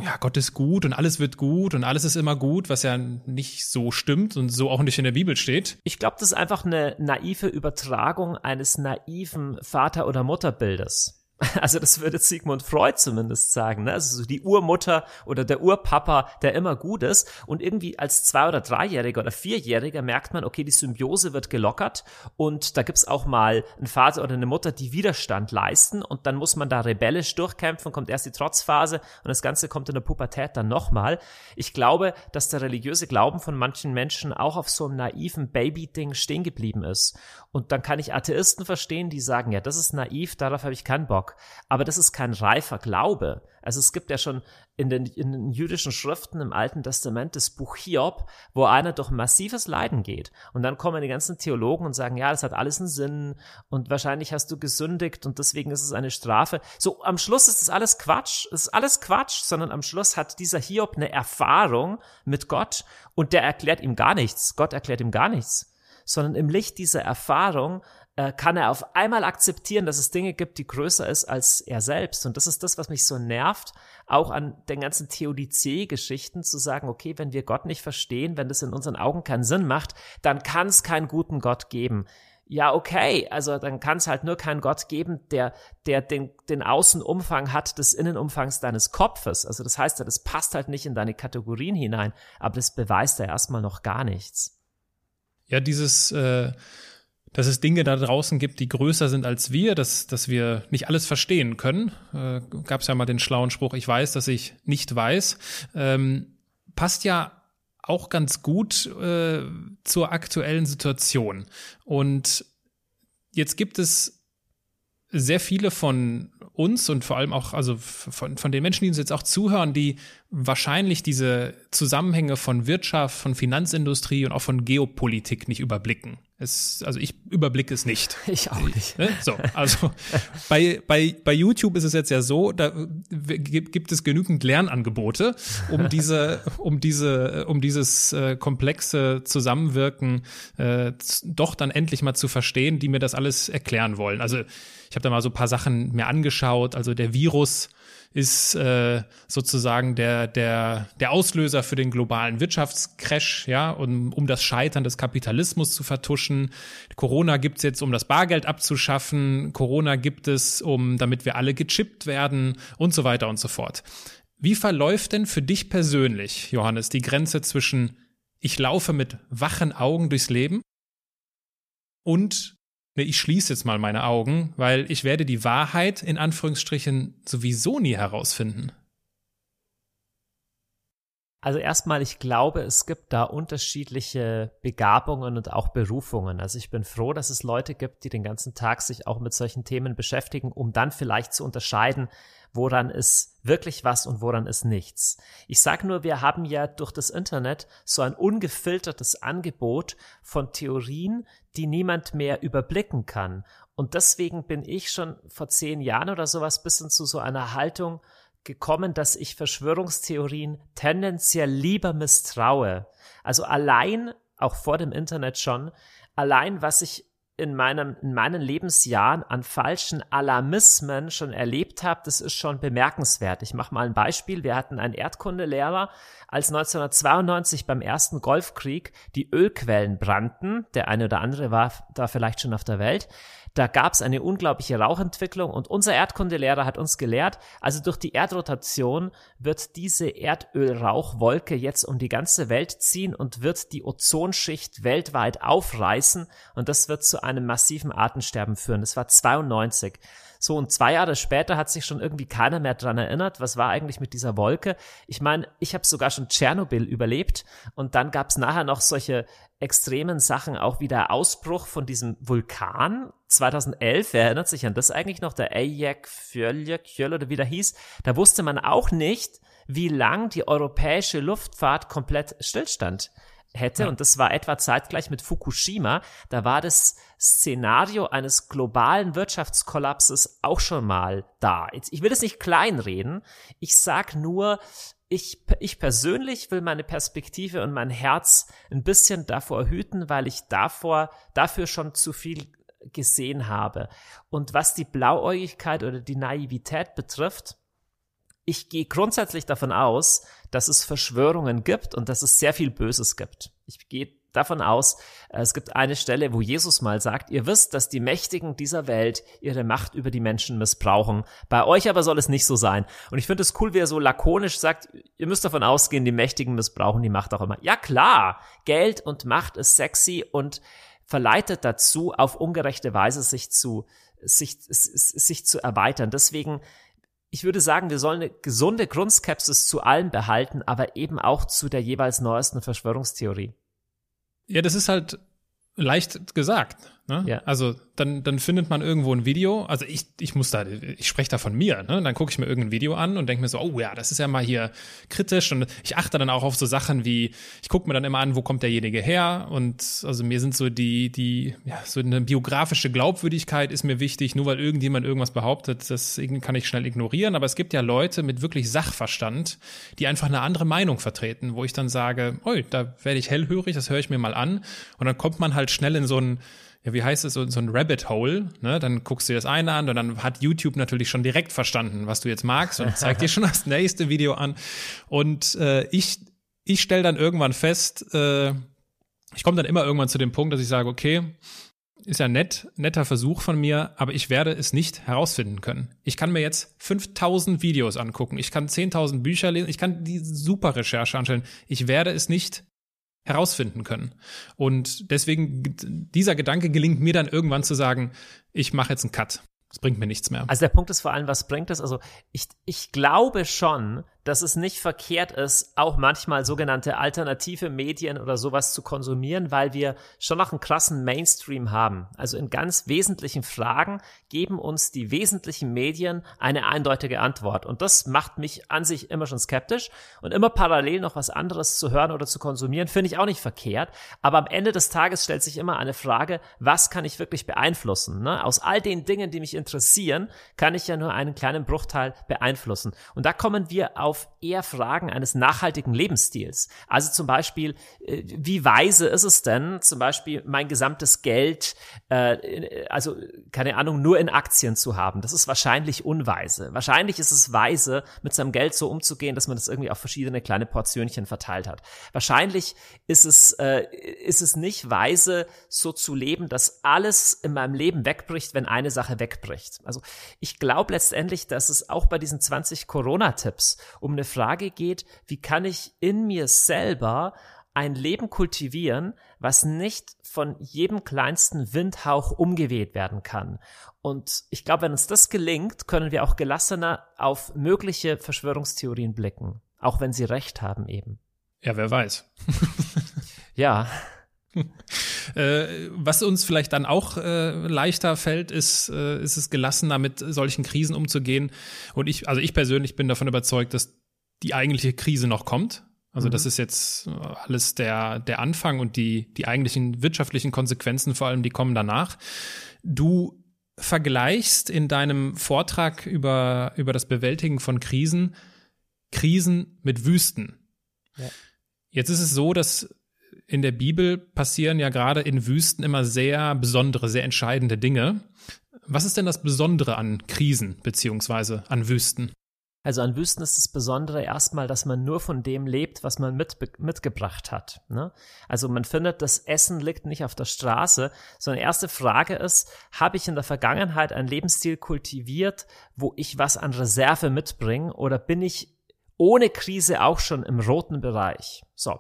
ja, Gott ist gut und alles wird gut und alles ist immer gut, was ja nicht so stimmt und so auch nicht in der Bibel steht. Ich glaube, das ist einfach eine naive Übertragung eines naiven Vater- oder Mutterbildes. Also das würde Sigmund Freud zumindest sagen. Ne? Also so die Urmutter oder der Urpapa, der immer gut ist. Und irgendwie als Zwei- oder Dreijähriger oder Vierjähriger merkt man, okay, die Symbiose wird gelockert und da gibt's auch mal einen Vater oder eine Mutter, die Widerstand leisten und dann muss man da rebellisch durchkämpfen, kommt erst die Trotzphase und das Ganze kommt in der Pubertät dann nochmal. Ich glaube, dass der religiöse Glauben von manchen Menschen auch auf so einem naiven Baby-Ding stehen geblieben ist. Und dann kann ich Atheisten verstehen, die sagen, ja, das ist naiv, darauf habe ich keinen Bock. Aber das ist kein reifer Glaube. Also es gibt ja schon in den, in den jüdischen Schriften im Alten Testament das Buch Hiob, wo einer durch massives Leiden geht. Und dann kommen die ganzen Theologen und sagen, ja, das hat alles einen Sinn und wahrscheinlich hast du gesündigt und deswegen ist es eine Strafe. So, am Schluss ist das alles Quatsch. Es ist alles Quatsch, sondern am Schluss hat dieser Hiob eine Erfahrung mit Gott und der erklärt ihm gar nichts. Gott erklärt ihm gar nichts sondern im Licht dieser Erfahrung äh, kann er auf einmal akzeptieren, dass es Dinge gibt, die größer ist als er selbst. Und das ist das, was mich so nervt, auch an den ganzen Theodizee-Geschichten zu sagen, okay, wenn wir Gott nicht verstehen, wenn das in unseren Augen keinen Sinn macht, dann kann es keinen guten Gott geben. Ja, okay, also dann kann es halt nur keinen Gott geben, der, der den, den Außenumfang hat des Innenumfangs deines Kopfes. Also das heißt ja, das passt halt nicht in deine Kategorien hinein, aber das beweist ja erstmal noch gar nichts. Ja, dieses äh dass es Dinge da draußen gibt, die größer sind als wir, dass, dass wir nicht alles verstehen können. Äh, Gab es ja mal den schlauen Spruch, ich weiß, dass ich nicht weiß. Ähm, passt ja auch ganz gut äh, zur aktuellen Situation. Und jetzt gibt es sehr viele von uns und vor allem auch, also von, von den Menschen, die uns jetzt auch zuhören, die wahrscheinlich diese Zusammenhänge von Wirtschaft, von Finanzindustrie und auch von Geopolitik nicht überblicken. Es, also ich überblicke es nicht. Ich auch nicht. Ne? So, also bei, bei, bei YouTube ist es jetzt ja so, da gibt es genügend Lernangebote, um diese, um diese, um dieses äh, komplexe Zusammenwirken äh, doch dann endlich mal zu verstehen, die mir das alles erklären wollen. Also ich habe da mal so ein paar Sachen mir angeschaut. Also der Virus ist äh, sozusagen der, der, der Auslöser für den globalen Wirtschaftscrash, ja, um, um das Scheitern des Kapitalismus zu vertuschen. Corona gibt's jetzt, um das Bargeld abzuschaffen. Corona gibt es, um damit wir alle gechippt werden und so weiter und so fort. Wie verläuft denn für dich persönlich, Johannes, die Grenze zwischen ich laufe mit wachen Augen durchs Leben und ich schließe jetzt mal meine Augen, weil ich werde die Wahrheit in Anführungsstrichen sowieso nie herausfinden. Also erstmal, ich glaube, es gibt da unterschiedliche Begabungen und auch Berufungen. Also ich bin froh, dass es Leute gibt, die den ganzen Tag sich auch mit solchen Themen beschäftigen, um dann vielleicht zu unterscheiden, woran ist wirklich was und woran ist nichts. Ich sage nur, wir haben ja durch das Internet so ein ungefiltertes Angebot von Theorien, die niemand mehr überblicken kann. Und deswegen bin ich schon vor zehn Jahren oder sowas bisschen zu so einer Haltung gekommen, dass ich Verschwörungstheorien tendenziell lieber misstraue. Also allein, auch vor dem Internet schon, allein was ich in, meinem, in meinen Lebensjahren an falschen Alarmismen schon erlebt habe, das ist schon bemerkenswert. Ich mache mal ein Beispiel. Wir hatten einen Erdkundelehrer, als 1992 beim ersten Golfkrieg die Ölquellen brannten. Der eine oder andere war da vielleicht schon auf der Welt. Da gab es eine unglaubliche Rauchentwicklung und unser Erdkundelehrer hat uns gelehrt, also durch die Erdrotation wird diese Erdölrauchwolke jetzt um die ganze Welt ziehen und wird die Ozonschicht weltweit aufreißen und das wird zu einem massiven Artensterben führen. Das war 92. So, und zwei Jahre später hat sich schon irgendwie keiner mehr dran erinnert, was war eigentlich mit dieser Wolke. Ich meine, ich habe sogar schon Tschernobyl überlebt und dann gab es nachher noch solche extremen Sachen, auch wie der Ausbruch von diesem Vulkan 2011. Wer erinnert sich an das eigentlich noch? Der Eyjak Fjöll oder wie der hieß. Da wusste man auch nicht, wie lang die europäische Luftfahrt komplett stillstand hätte. Ja. Und das war etwa zeitgleich mit Fukushima. Da war das Szenario eines globalen Wirtschaftskollapses auch schon mal da. Ich will das nicht kleinreden. Ich sag nur, ich, ich persönlich will meine Perspektive und mein Herz ein bisschen davor hüten, weil ich davor, dafür schon zu viel gesehen habe. Und was die Blauäugigkeit oder die Naivität betrifft, ich gehe grundsätzlich davon aus, dass es Verschwörungen gibt und dass es sehr viel Böses gibt. Ich gehe davon aus, äh, es gibt eine Stelle, wo Jesus mal sagt, ihr wisst, dass die Mächtigen dieser Welt ihre Macht über die Menschen missbrauchen. Bei euch aber soll es nicht so sein. Und ich finde es cool, wie er so lakonisch sagt, ihr müsst davon ausgehen, die Mächtigen missbrauchen die Macht auch immer. Ja klar, Geld und Macht ist sexy und verleitet dazu, auf ungerechte Weise sich zu, sich, sich zu erweitern. Deswegen ich würde sagen, wir sollen eine gesunde Grundskepsis zu allem behalten, aber eben auch zu der jeweils neuesten Verschwörungstheorie. Ja, das ist halt leicht gesagt. Ne? Ja. Also dann, dann findet man irgendwo ein Video. Also ich, ich muss da, ich spreche da von mir. Ne? Dann gucke ich mir irgendein Video an und denke mir so, oh ja, das ist ja mal hier kritisch. Und ich achte dann auch auf so Sachen wie, ich gucke mir dann immer an, wo kommt derjenige her. Und also mir sind so die, die, ja, so eine biografische Glaubwürdigkeit ist mir wichtig. Nur weil irgendjemand irgendwas behauptet, das kann ich schnell ignorieren. Aber es gibt ja Leute mit wirklich Sachverstand, die einfach eine andere Meinung vertreten, wo ich dann sage, oh, da werde ich hellhörig, das höre ich mir mal an. Und dann kommt man halt schnell in so ein ja, wie heißt es, so, so ein Rabbit Hole, ne? Dann guckst du dir das eine an und dann hat YouTube natürlich schon direkt verstanden, was du jetzt magst und zeigt dir schon das nächste Video an. Und äh, ich, ich stelle dann irgendwann fest, äh, ich komme dann immer irgendwann zu dem Punkt, dass ich sage, okay, ist ja nett, netter Versuch von mir, aber ich werde es nicht herausfinden können. Ich kann mir jetzt 5000 Videos angucken, ich kann 10.000 Bücher lesen, ich kann die super Recherche anstellen. Ich werde es nicht herausfinden können. Und deswegen, dieser Gedanke gelingt mir dann irgendwann zu sagen, ich mache jetzt einen Cut. Das bringt mir nichts mehr. Also der Punkt ist vor allem, was bringt es? Also ich, ich glaube schon, dass es nicht verkehrt ist, auch manchmal sogenannte alternative Medien oder sowas zu konsumieren, weil wir schon noch einen krassen Mainstream haben. Also in ganz wesentlichen Fragen geben uns die wesentlichen Medien eine eindeutige Antwort. Und das macht mich an sich immer schon skeptisch. Und immer parallel noch was anderes zu hören oder zu konsumieren, finde ich auch nicht verkehrt. Aber am Ende des Tages stellt sich immer eine Frage, was kann ich wirklich beeinflussen? Ne? Aus all den Dingen, die mich interessieren, kann ich ja nur einen kleinen Bruchteil beeinflussen. Und da kommen wir auf auf eher Fragen eines nachhaltigen Lebensstils. Also zum Beispiel, äh, wie weise ist es denn, zum Beispiel mein gesamtes Geld, äh, also keine Ahnung, nur in Aktien zu haben? Das ist wahrscheinlich unweise. Wahrscheinlich ist es weise, mit seinem Geld so umzugehen, dass man das irgendwie auf verschiedene kleine Portionchen verteilt hat. Wahrscheinlich ist es, äh, ist es nicht weise, so zu leben, dass alles in meinem Leben wegbricht, wenn eine Sache wegbricht. Also ich glaube letztendlich, dass es auch bei diesen 20 Corona-Tipps um eine Frage geht, wie kann ich in mir selber ein Leben kultivieren, was nicht von jedem kleinsten Windhauch umgeweht werden kann. Und ich glaube, wenn uns das gelingt, können wir auch gelassener auf mögliche Verschwörungstheorien blicken, auch wenn sie recht haben eben. Ja, wer weiß. ja. Äh, was uns vielleicht dann auch äh, leichter fällt, ist, äh, ist es gelassener mit solchen Krisen umzugehen. Und ich, also ich persönlich bin davon überzeugt, dass die eigentliche Krise noch kommt. Also mhm. das ist jetzt alles der, der Anfang und die, die eigentlichen wirtschaftlichen Konsequenzen vor allem, die kommen danach. Du vergleichst in deinem Vortrag über, über das Bewältigen von Krisen Krisen mit Wüsten. Ja. Jetzt ist es so, dass in der Bibel passieren ja gerade in Wüsten immer sehr besondere, sehr entscheidende Dinge. Was ist denn das Besondere an Krisen beziehungsweise an Wüsten? Also an Wüsten ist das Besondere erstmal, dass man nur von dem lebt, was man mit, mitgebracht hat. Ne? Also man findet, das Essen liegt nicht auf der Straße, sondern erste Frage ist, habe ich in der Vergangenheit einen Lebensstil kultiviert, wo ich was an Reserve mitbringe oder bin ich ohne Krise auch schon im roten Bereich? So.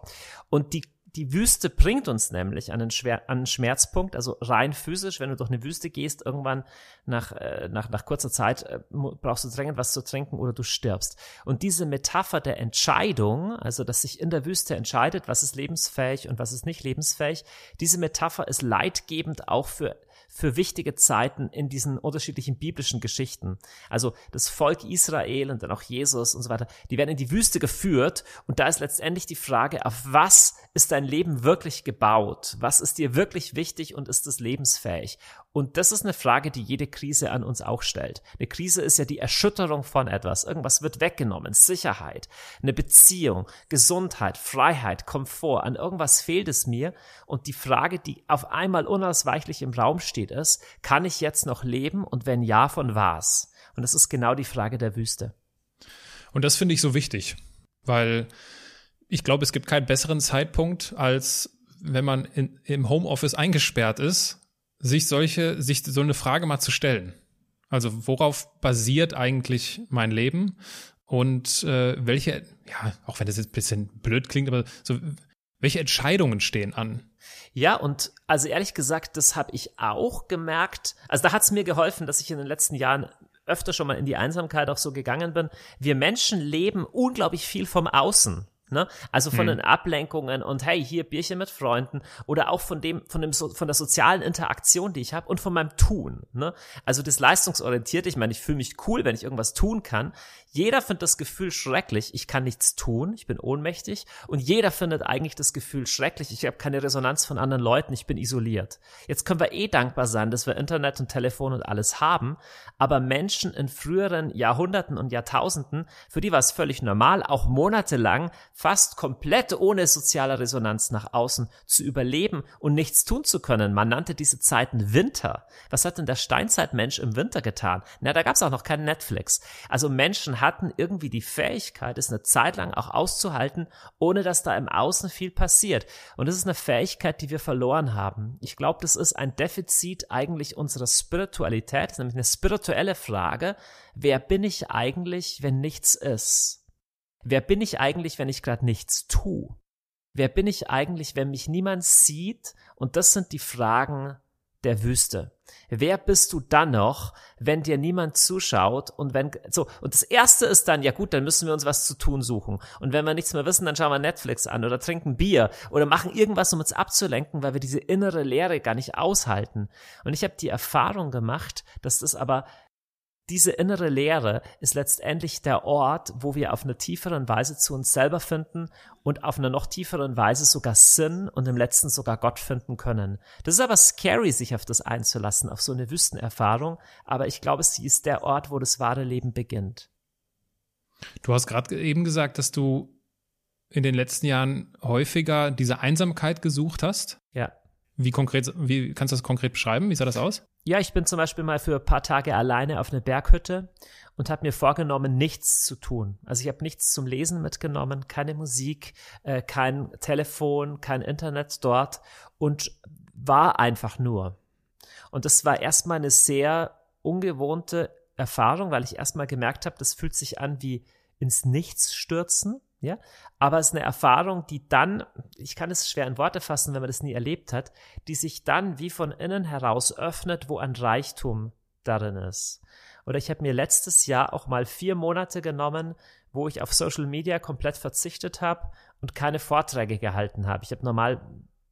Und die die Wüste bringt uns nämlich an einen, Schwer, an einen Schmerzpunkt, also rein physisch, wenn du durch eine Wüste gehst, irgendwann nach, äh, nach, nach kurzer Zeit äh, brauchst du dringend was zu trinken oder du stirbst. Und diese Metapher der Entscheidung, also dass sich in der Wüste entscheidet, was ist lebensfähig und was ist nicht lebensfähig, diese Metapher ist leitgebend auch für für wichtige Zeiten in diesen unterschiedlichen biblischen Geschichten. Also das Volk Israel und dann auch Jesus und so weiter, die werden in die Wüste geführt und da ist letztendlich die Frage, auf was ist dein Leben wirklich gebaut? Was ist dir wirklich wichtig und ist es lebensfähig? Und das ist eine Frage, die jede Krise an uns auch stellt. Eine Krise ist ja die Erschütterung von etwas. Irgendwas wird weggenommen. Sicherheit, eine Beziehung, Gesundheit, Freiheit, Komfort. An irgendwas fehlt es mir. Und die Frage, die auf einmal unausweichlich im Raum steht, ist, kann ich jetzt noch leben? Und wenn ja, von was? Und das ist genau die Frage der Wüste. Und das finde ich so wichtig, weil ich glaube, es gibt keinen besseren Zeitpunkt, als wenn man in, im Homeoffice eingesperrt ist sich solche, sich so eine Frage mal zu stellen. Also worauf basiert eigentlich mein Leben und äh, welche, ja, auch wenn das jetzt ein bisschen blöd klingt, aber so, welche Entscheidungen stehen an? Ja, und also ehrlich gesagt, das habe ich auch gemerkt. Also da hat es mir geholfen, dass ich in den letzten Jahren öfter schon mal in die Einsamkeit auch so gegangen bin. Wir Menschen leben unglaublich viel vom Außen. Ne? Also von hm. den Ablenkungen und hey, hier Bierchen mit Freunden oder auch von dem, von dem, so, von der sozialen Interaktion, die ich habe und von meinem Tun. Ne? Also das leistungsorientierte, ich meine, ich fühle mich cool, wenn ich irgendwas tun kann. Jeder findet das Gefühl schrecklich, ich kann nichts tun, ich bin ohnmächtig und jeder findet eigentlich das Gefühl schrecklich, ich habe keine Resonanz von anderen Leuten, ich bin isoliert. Jetzt können wir eh dankbar sein, dass wir Internet und Telefon und alles haben, aber Menschen in früheren Jahrhunderten und Jahrtausenden, für die war es völlig normal, auch monatelang fast komplett ohne soziale Resonanz nach außen zu überleben und nichts tun zu können. Man nannte diese Zeiten Winter. Was hat denn der Steinzeitmensch im Winter getan? Na, da gab es auch noch kein Netflix. Also Menschen hatten irgendwie die Fähigkeit, es eine Zeit lang auch auszuhalten, ohne dass da im Außen viel passiert. Und das ist eine Fähigkeit, die wir verloren haben. Ich glaube, das ist ein Defizit eigentlich unserer Spiritualität, nämlich eine spirituelle Frage. Wer bin ich eigentlich, wenn nichts ist? Wer bin ich eigentlich, wenn ich gerade nichts tue? Wer bin ich eigentlich, wenn mich niemand sieht? Und das sind die Fragen der Wüste. Wer bist du dann noch, wenn dir niemand zuschaut und wenn so und das erste ist dann ja gut, dann müssen wir uns was zu tun suchen und wenn wir nichts mehr wissen, dann schauen wir Netflix an oder trinken Bier oder machen irgendwas um uns abzulenken, weil wir diese innere Leere gar nicht aushalten. Und ich habe die Erfahrung gemacht, dass das aber diese innere Leere ist letztendlich der Ort, wo wir auf eine tieferen Weise zu uns selber finden und auf eine noch tieferen Weise sogar Sinn und im letzten sogar Gott finden können. Das ist aber scary, sich auf das einzulassen, auf so eine Wüstenerfahrung, aber ich glaube, sie ist der Ort, wo das wahre Leben beginnt. Du hast gerade eben gesagt, dass du in den letzten Jahren häufiger diese Einsamkeit gesucht hast. Ja. Wie konkret, wie kannst du das konkret beschreiben? Wie sah das aus? Ja, ich bin zum Beispiel mal für ein paar Tage alleine auf eine Berghütte und habe mir vorgenommen, nichts zu tun. Also ich habe nichts zum Lesen mitgenommen, keine Musik, äh, kein Telefon, kein Internet dort und war einfach nur. Und das war erstmal eine sehr ungewohnte Erfahrung, weil ich erstmal gemerkt habe, das fühlt sich an wie ins Nichts stürzen. Ja, aber es ist eine Erfahrung, die dann, ich kann es schwer in Worte fassen, wenn man das nie erlebt hat, die sich dann wie von innen heraus öffnet, wo ein Reichtum darin ist. Oder ich habe mir letztes Jahr auch mal vier Monate genommen, wo ich auf Social Media komplett verzichtet habe und keine Vorträge gehalten habe. Ich habe normal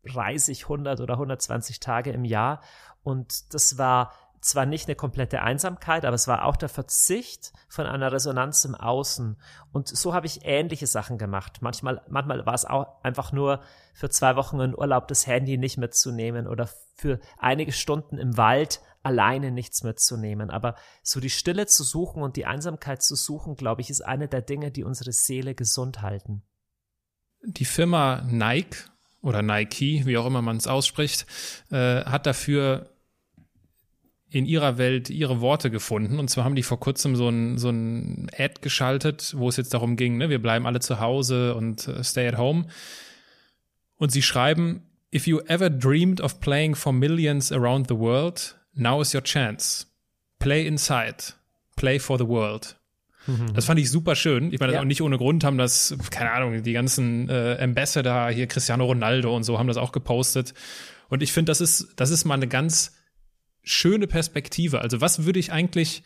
reise ich 100 oder 120 Tage im Jahr und das war zwar nicht eine komplette Einsamkeit, aber es war auch der Verzicht von einer Resonanz im Außen. Und so habe ich ähnliche Sachen gemacht. Manchmal, manchmal war es auch einfach nur für zwei Wochen in Urlaub das Handy nicht mitzunehmen oder für einige Stunden im Wald alleine nichts mitzunehmen. Aber so die Stille zu suchen und die Einsamkeit zu suchen, glaube ich, ist eine der Dinge, die unsere Seele gesund halten. Die Firma Nike oder Nike, wie auch immer man es ausspricht, äh, hat dafür in ihrer Welt ihre Worte gefunden. Und zwar haben die vor kurzem so ein, so ein Ad geschaltet, wo es jetzt darum ging, ne, wir bleiben alle zu Hause und uh, stay at home. Und sie schreiben, if you ever dreamed of playing for millions around the world, now is your chance. Play inside. Play for the world. Mhm. Das fand ich super schön. Ich meine, ja. auch nicht ohne Grund haben das, keine Ahnung, die ganzen äh, Ambassador hier, Cristiano Ronaldo und so haben das auch gepostet. Und ich finde, das ist, das ist mal eine ganz schöne Perspektive. Also was würde ich eigentlich,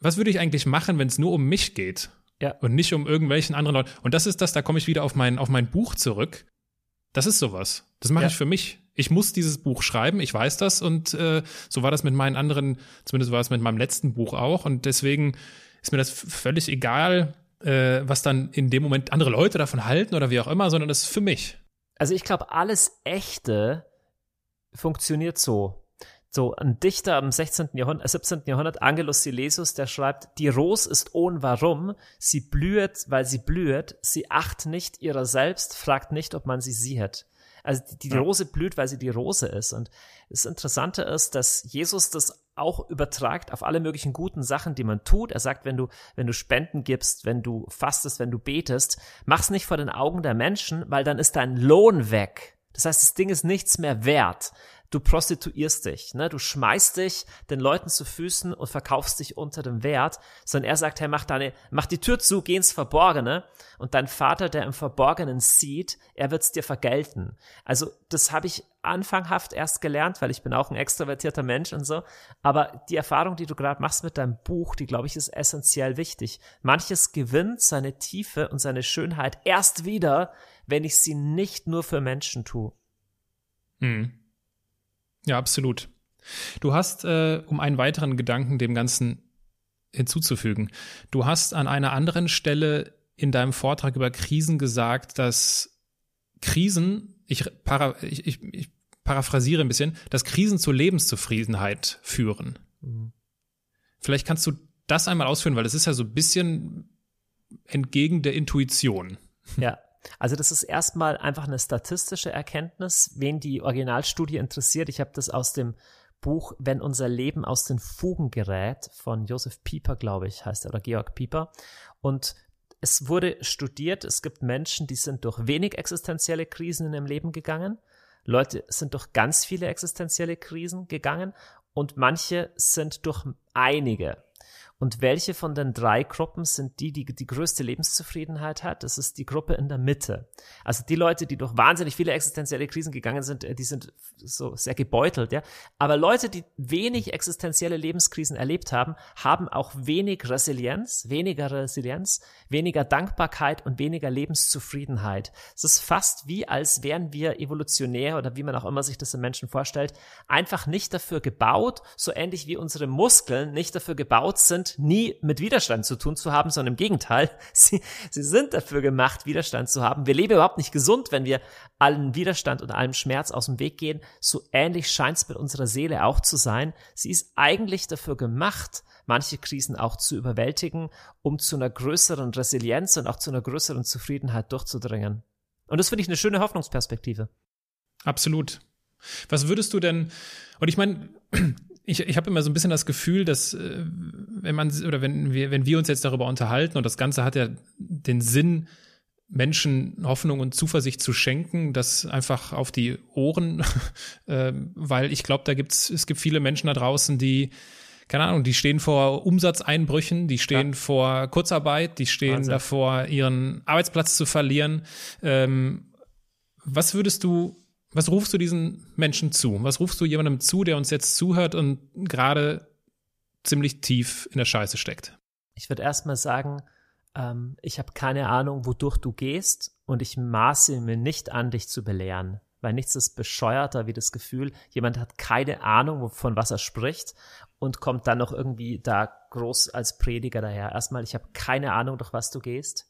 was würde ich eigentlich machen, wenn es nur um mich geht? Ja. Und nicht um irgendwelchen anderen Leuten. Und das ist das, da komme ich wieder auf mein, auf mein Buch zurück. Das ist sowas. Das mache ja. ich für mich. Ich muss dieses Buch schreiben, ich weiß das und äh, so war das mit meinen anderen, zumindest war es mit meinem letzten Buch auch und deswegen ist mir das völlig egal, äh, was dann in dem Moment andere Leute davon halten oder wie auch immer, sondern das ist für mich. Also ich glaube, alles Echte funktioniert so. So, ein Dichter im 16. Jahrhundert, äh, 17. Jahrhundert, Angelus Silesius, der schreibt, die Rose ist ohne Warum, sie blüht, weil sie blüht, sie acht nicht ihrer selbst, fragt nicht, ob man sie sieht. Also die, die ja. Rose blüht, weil sie die Rose ist. Und das Interessante ist, dass Jesus das auch übertragt auf alle möglichen guten Sachen, die man tut. Er sagt, wenn du, wenn du Spenden gibst, wenn du fastest, wenn du betest, mach's nicht vor den Augen der Menschen, weil dann ist dein Lohn weg. Das heißt, das Ding ist nichts mehr wert du prostituierst dich, ne? Du schmeißt dich den Leuten zu Füßen und verkaufst dich unter dem Wert, sondern er sagt, hey, mach deine, mach die Tür zu, geh ins Verborgene und dein Vater, der im Verborgenen sieht, er wird's dir vergelten. Also, das habe ich anfanghaft erst gelernt, weil ich bin auch ein extrovertierter Mensch und so. Aber die Erfahrung, die du gerade machst mit deinem Buch, die glaube ich ist essentiell wichtig. Manches gewinnt seine Tiefe und seine Schönheit erst wieder, wenn ich sie nicht nur für Menschen tue. Hm. Ja, absolut. Du hast, äh, um einen weiteren Gedanken dem Ganzen hinzuzufügen, du hast an einer anderen Stelle in deinem Vortrag über Krisen gesagt, dass Krisen, ich, para, ich, ich, ich paraphrasiere ein bisschen, dass Krisen zur Lebenszufriedenheit führen. Mhm. Vielleicht kannst du das einmal ausführen, weil das ist ja so ein bisschen entgegen der Intuition. Ja, Also das ist erstmal einfach eine statistische Erkenntnis, wen die Originalstudie interessiert. Ich habe das aus dem Buch Wenn unser Leben aus den Fugen gerät von Josef Pieper, glaube ich, heißt er, oder Georg Pieper. Und es wurde studiert, es gibt Menschen, die sind durch wenig existenzielle Krisen in ihrem Leben gegangen. Leute sind durch ganz viele existenzielle Krisen gegangen und manche sind durch einige. Und welche von den drei Gruppen sind die, die die größte Lebenszufriedenheit hat? Das ist die Gruppe in der Mitte. Also die Leute, die durch wahnsinnig viele existenzielle Krisen gegangen sind, äh, die sind so sehr gebeutelt, ja. Aber Leute, die wenig existenzielle Lebenskrisen erlebt haben, haben auch wenig Resilienz, weniger Resilienz, weniger Dankbarkeit und weniger Lebenszufriedenheit. Es ist fast wie, als wären wir evolutionär oder wie man auch immer sich das im Menschen vorstellt, einfach nicht dafür gebaut, so ähnlich wie unsere Muskeln nicht dafür gebaut sind, nie mit Widerstand zu tun zu haben, sondern im Gegenteil, sie, sie sind dafür gemacht, Widerstand zu haben. Wir leben überhaupt nicht gesund, wenn wir allen Widerstand und allem Schmerz aus dem Weg gehen. So ähnlich scheint es mit unserer Seele auch zu sein. Sie ist eigentlich dafür gemacht, manche Krisen auch zu überwältigen, um zu einer größeren Resilienz und auch zu einer größeren Zufriedenheit durchzudringen. Und das finde ich eine schöne Hoffnungsperspektive. Absolut. Was würdest du denn, und ich meine, ich, ich habe immer so ein bisschen das Gefühl, dass äh, wenn man oder wenn wir wenn wir uns jetzt darüber unterhalten und das Ganze hat ja den Sinn Menschen Hoffnung und Zuversicht zu schenken, das einfach auf die Ohren, äh, weil ich glaube, da gibt's es gibt viele Menschen da draußen, die keine Ahnung, die stehen vor Umsatzeinbrüchen, die stehen ja. vor Kurzarbeit, die stehen Wahnsinn. davor, ihren Arbeitsplatz zu verlieren. Ähm, was würdest du was rufst du diesen Menschen zu? Was rufst du jemandem zu, der uns jetzt zuhört und gerade ziemlich tief in der Scheiße steckt? Ich würde erstmal sagen, ähm, ich habe keine Ahnung, wodurch du gehst und ich maße mir nicht an, dich zu belehren. Weil nichts ist bescheuerter wie das Gefühl, jemand hat keine Ahnung, von was er spricht und kommt dann noch irgendwie da groß als Prediger daher. Erstmal, ich habe keine Ahnung, durch was du gehst.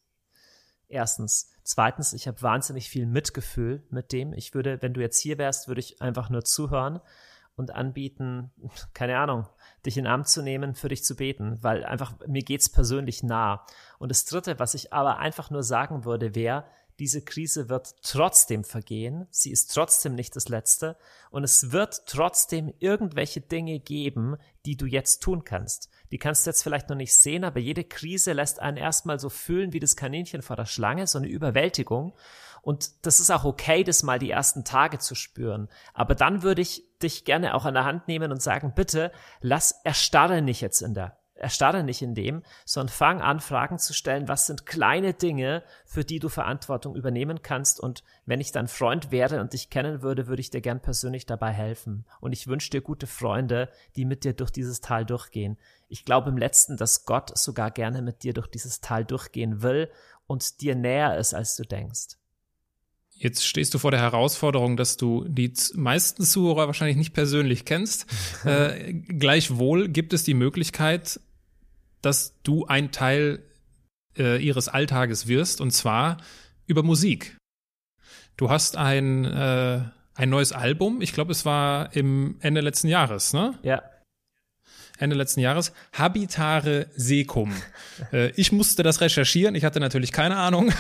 Erstens. Zweitens, ich habe wahnsinnig viel Mitgefühl mit dem. Ich würde, wenn du jetzt hier wärst, würde ich einfach nur zuhören und anbieten, keine Ahnung, dich in Arm zu nehmen, für dich zu beten, weil einfach mir geht's persönlich nah. Und das Dritte, was ich aber einfach nur sagen würde, wäre, diese Krise wird trotzdem vergehen, sie ist trotzdem nicht das Letzte und es wird trotzdem irgendwelche Dinge geben, die du jetzt tun kannst. Die kannst du jetzt vielleicht noch nicht sehen, aber jede Krise lässt einen erstmal so fühlen wie das Kaninchen vor der Schlange, so eine Überwältigung. Und das ist auch okay, das mal die ersten Tage zu spüren. Aber dann würde ich dich gerne auch an der Hand nehmen und sagen, bitte lass erstarre nicht jetzt in der erstarre nicht in dem, sondern fang an, Fragen zu stellen, was sind kleine Dinge, für die du Verantwortung übernehmen kannst. Und wenn ich dein Freund wäre und dich kennen würde, würde ich dir gern persönlich dabei helfen. Und ich wünsche dir gute Freunde, die mit dir durch dieses Tal durchgehen. Ich glaube im letzten, dass Gott sogar gerne mit dir durch dieses Tal durchgehen will und dir näher ist, als du denkst. Jetzt stehst du vor der Herausforderung, dass du die meisten Zuhörer wahrscheinlich nicht persönlich kennst. äh, gleichwohl gibt es die Möglichkeit, dass du ein Teil äh, ihres Alltages wirst, und zwar über Musik. Du hast ein, äh, ein neues Album, ich glaube, es war im Ende letzten Jahres, ne? Ja. Ende letzten Jahres, Habitare Secum. äh, ich musste das recherchieren, ich hatte natürlich keine Ahnung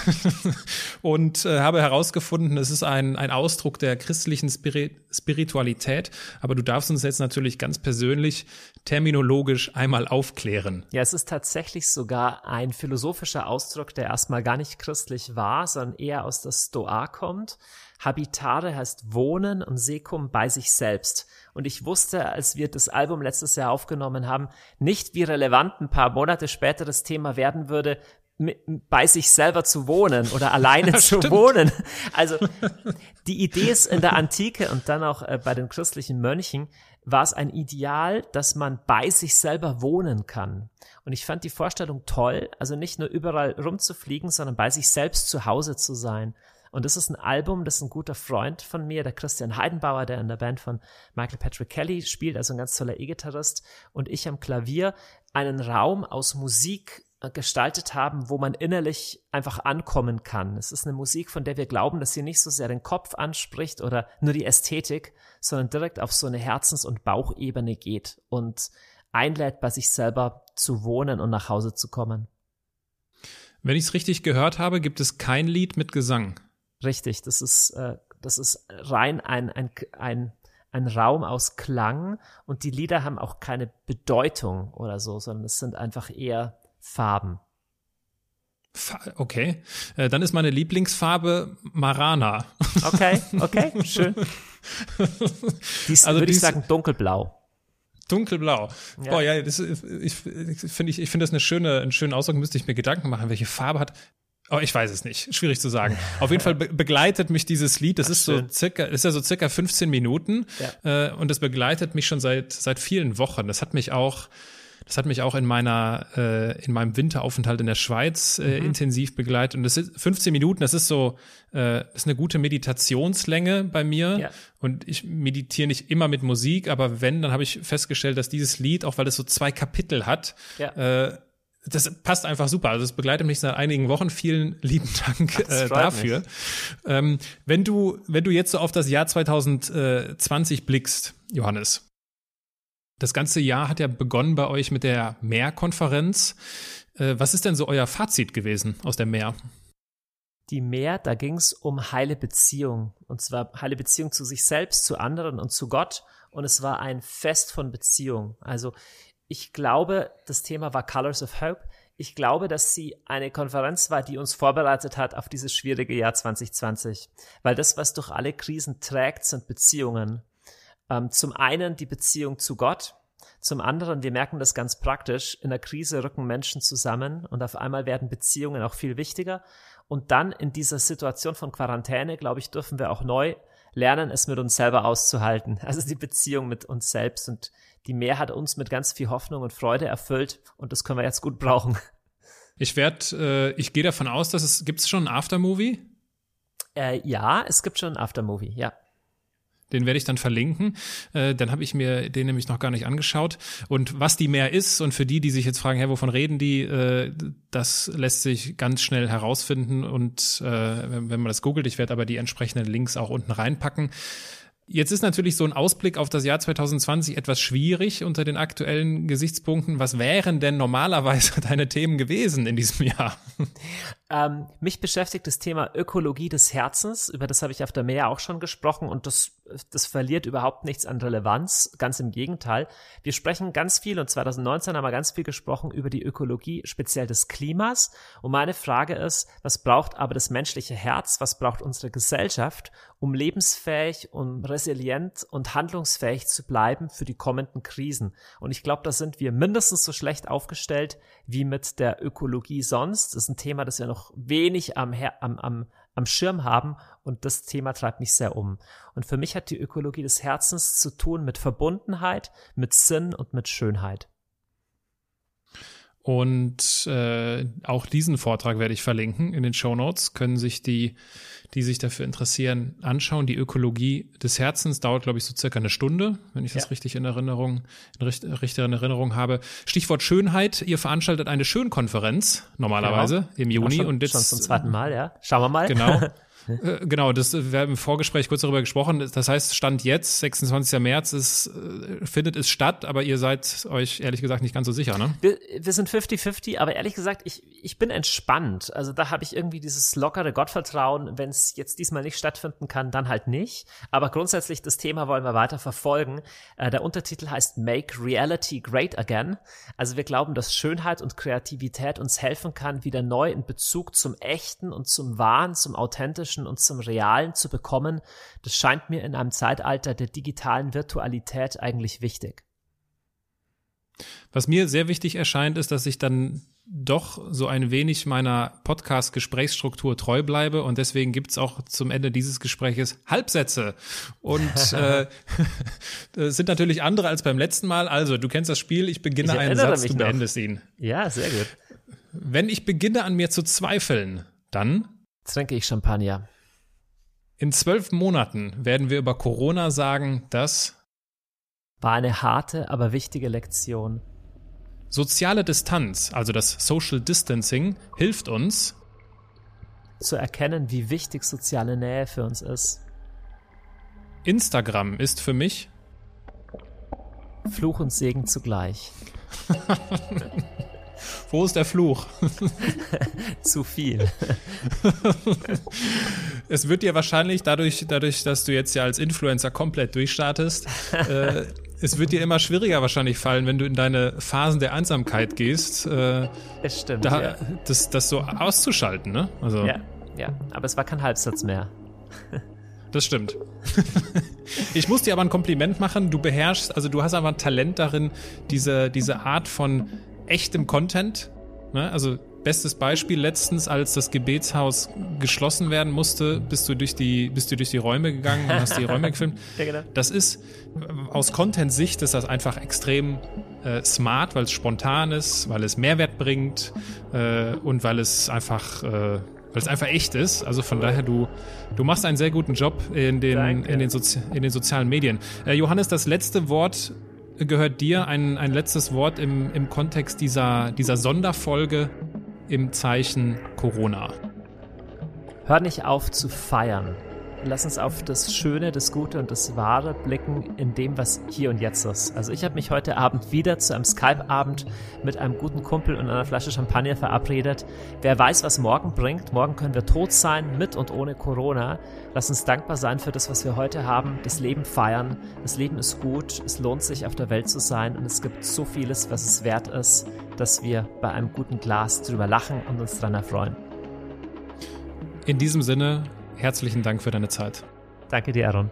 und äh, habe herausgefunden, es ist ein, ein Ausdruck der christlichen Spirit Spiritualität, aber du darfst uns jetzt natürlich ganz persönlich terminologisch einmal aufklären. Ja, es ist tatsächlich sogar ein philosophischer Ausdruck, der erstmal gar nicht christlich war, sondern eher aus der Stoa kommt. Habitare heißt wohnen und Secum bei sich selbst. Und ich wusste, als wir das Album letztes Jahr aufgenommen haben, nicht, wie relevant ein paar Monate später das Thema werden würde, bei sich selber zu wohnen oder alleine ja, zu wohnen. Also die Idee ist in der Antike und dann auch äh, bei den christlichen Mönchen war es ein Ideal, dass man bei sich selber wohnen kann. Und ich fand die Vorstellung toll, also nicht nur überall rumzufliegen, sondern bei sich selbst zu Hause zu sein. Und das ist ein Album, das ein guter Freund von mir, der Christian Heidenbauer, der in der Band von Michael Patrick Kelly spielt, also ein ganz toller E-Gitarrist, und ich am Klavier einen Raum aus Musik äh, gestaltet haben, wo man innerlich einfach ankommen kann. Es ist eine Musik, von der wir glauben, dass sie nicht so sehr den Kopf anspricht oder nur die Ästhetik, sondern direkt auf so eine Herzens- und Bauchebene geht und einlädt, bei sich selber zu wohnen und nach Hause zu kommen. Wenn ich es richtig gehört habe, gibt es kein Lied mit Gesang. Richtig, das ist, äh, das ist rein ein, ein, ein, ein Raum aus Klang und die Lieder haben auch keine Bedeutung oder so, sondern es sind einfach eher Farben. Okay, äh, dann ist meine Lieblingsfarbe Marana. Okay, okay, schön. Dies, also würde ich sagen dunkelblau. Dunkelblau. Ja. Boah, ja, das, ich finde ich, ich finde das eine schöne, einen schönen Ausdruck, müsste ich mir Gedanken machen, welche Farbe hat. Oh, ich weiß es nicht. Schwierig zu sagen. Auf jeden Fall be begleitet mich dieses Lied. Das Ach, ist schön. so circa, ist ja so circa 15 Minuten. Ja. Äh, und das begleitet mich schon seit, seit vielen Wochen. Das hat mich auch, das hat mich auch in meiner, äh, in meinem Winteraufenthalt in der Schweiz äh, mhm. intensiv begleitet. Und das ist 15 Minuten, das ist so, äh, das ist eine gute Meditationslänge bei mir. Ja. Und ich meditiere nicht immer mit Musik, aber wenn, dann habe ich festgestellt, dass dieses Lied, auch weil es so zwei Kapitel hat, ja. äh, das passt einfach super. Also es begleitet mich seit einigen Wochen. Vielen lieben Dank äh, dafür. Ähm, wenn du, wenn du jetzt so auf das Jahr 2020 blickst, Johannes, das ganze Jahr hat ja begonnen bei euch mit der Mehr-Konferenz. Äh, was ist denn so euer Fazit gewesen aus der Mehr? Die Mehr, da ging es um heile Beziehung. Und zwar heile Beziehung zu sich selbst, zu anderen und zu Gott. Und es war ein Fest von Beziehung. Also ich glaube, das Thema war Colors of Hope. Ich glaube, dass sie eine Konferenz war, die uns vorbereitet hat auf dieses schwierige Jahr 2020. Weil das, was durch alle Krisen trägt, sind Beziehungen. Ähm, zum einen die Beziehung zu Gott, zum anderen, wir merken das ganz praktisch, in der Krise rücken Menschen zusammen und auf einmal werden Beziehungen auch viel wichtiger. Und dann in dieser Situation von Quarantäne, glaube ich, dürfen wir auch neu lernen, es mit uns selber auszuhalten. Also die Beziehung mit uns selbst. Und die Mehr hat uns mit ganz viel Hoffnung und Freude erfüllt und das können wir jetzt gut brauchen. Ich werde, äh, ich gehe davon aus, dass es, gibt es schon ein Aftermovie? Äh, ja, es gibt schon ein Aftermovie, ja. Den werde ich dann verlinken. Äh, dann habe ich mir den nämlich noch gar nicht angeschaut. Und was die mehr ist, und für die, die sich jetzt fragen, hey, wovon reden die, äh, das lässt sich ganz schnell herausfinden. Und äh, wenn man das googelt, ich werde aber die entsprechenden Links auch unten reinpacken. Jetzt ist natürlich so ein Ausblick auf das Jahr 2020 etwas schwierig unter den aktuellen Gesichtspunkten. Was wären denn normalerweise deine Themen gewesen in diesem Jahr? Ähm, mich beschäftigt das Thema Ökologie des Herzens. Über das habe ich auf der Meer auch schon gesprochen und das, das verliert überhaupt nichts an Relevanz. Ganz im Gegenteil. Wir sprechen ganz viel und 2019 haben wir ganz viel gesprochen über die Ökologie speziell des Klimas. Und meine Frage ist, was braucht aber das menschliche Herz? Was braucht unsere Gesellschaft, um lebensfähig, um resilient und handlungsfähig zu bleiben für die kommenden Krisen? Und ich glaube, da sind wir mindestens so schlecht aufgestellt wie mit der Ökologie sonst. Das ist ein Thema, das wir noch wenig am, am, am, am Schirm haben und das Thema treibt mich sehr um. Und für mich hat die Ökologie des Herzens zu tun mit Verbundenheit, mit Sinn und mit Schönheit. Und äh, auch diesen Vortrag werde ich verlinken in den Show Notes. Können sich die, die sich dafür interessieren, anschauen. Die Ökologie des Herzens dauert, glaube ich, so circa eine Stunde, wenn ich das ja. richtig in Erinnerung, in richtig in Erinnerung habe. Stichwort Schönheit. Ihr veranstaltet eine Schönkonferenz normalerweise genau. im Juni schon, und jetzt schon zum zweiten Mal, ja. Schauen wir mal. Genau. Äh, genau, das, wir haben im Vorgespräch kurz darüber gesprochen. Das heißt, Stand jetzt, 26. März, ist, äh, findet es statt, aber ihr seid euch ehrlich gesagt nicht ganz so sicher, ne? Wir, wir sind 50-50, aber ehrlich gesagt, ich, ich bin entspannt. Also da habe ich irgendwie dieses lockere Gottvertrauen. Wenn es jetzt diesmal nicht stattfinden kann, dann halt nicht. Aber grundsätzlich, das Thema wollen wir weiter verfolgen. Äh, der Untertitel heißt Make Reality Great Again. Also wir glauben, dass Schönheit und Kreativität uns helfen kann, wieder neu in Bezug zum Echten und zum Wahren, zum Authentischen Physischen und zum Realen zu bekommen, das scheint mir in einem Zeitalter der digitalen Virtualität eigentlich wichtig. Was mir sehr wichtig erscheint, ist, dass ich dann doch so ein wenig meiner Podcast-Gesprächsstruktur treu bleibe und deswegen gibt es auch zum Ende dieses Gespräches Halbsätze und äh, sind natürlich andere als beim letzten Mal. Also du kennst das Spiel, ich beginne ich einen Satz, du beendest noch. ihn. Ja, sehr gut. Wenn ich beginne an mir zu zweifeln, dann trinke ich Champagner. In zwölf Monaten werden wir über Corona sagen, dass war eine harte, aber wichtige Lektion. Soziale Distanz, also das Social Distancing, hilft uns zu erkennen, wie wichtig soziale Nähe für uns ist. Instagram ist für mich Fluch und Segen zugleich. Wo ist der Fluch? zu viel. es wird dir wahrscheinlich dadurch, dadurch, dass du jetzt ja als Influencer komplett durchstartest, äh, es wird dir immer schwieriger wahrscheinlich fallen, wenn du in deine Phasen der Einsamkeit gehst. Äh, das stimmt. Da, ja. das, das so auszuschalten, ne? Also. Ja, ja, aber es war kein Halbsatz mehr. Das stimmt. ich muss dir aber ein Kompliment machen. Du beherrschst, also du hast aber ein Talent darin, diese, diese Art von echtem Content. Ne? Also bestes Beispiel letztens, als das Gebetshaus geschlossen werden musste, bist du durch die, bist du durch die Räume gegangen und hast die Räume gefilmt. ja, genau. Das ist aus Content-Sicht ist das einfach extrem äh, smart, weil es spontan ist, weil es Mehrwert bringt äh, und weil es einfach äh, weil es einfach echt ist. Also von daher, du, du machst einen sehr guten Job in den, in den, Sozi in den sozialen Medien. Äh, Johannes, das letzte Wort gehört dir, ein, ein letztes Wort im, im Kontext dieser, dieser Sonderfolge im Zeichen Corona. Hör nicht auf zu feiern. Lass uns auf das Schöne, das Gute und das Wahre blicken in dem, was hier und jetzt ist. Also ich habe mich heute Abend wieder zu einem Skype-Abend mit einem guten Kumpel und einer Flasche Champagner verabredet. Wer weiß, was morgen bringt. Morgen können wir tot sein, mit und ohne Corona. Lass uns dankbar sein für das, was wir heute haben. Das Leben feiern. Das Leben ist gut. Es lohnt sich, auf der Welt zu sein. Und es gibt so vieles, was es wert ist, dass wir bei einem guten Glas drüber lachen und uns daran erfreuen. In diesem Sinne, herzlichen Dank für deine Zeit. Danke dir, Aaron.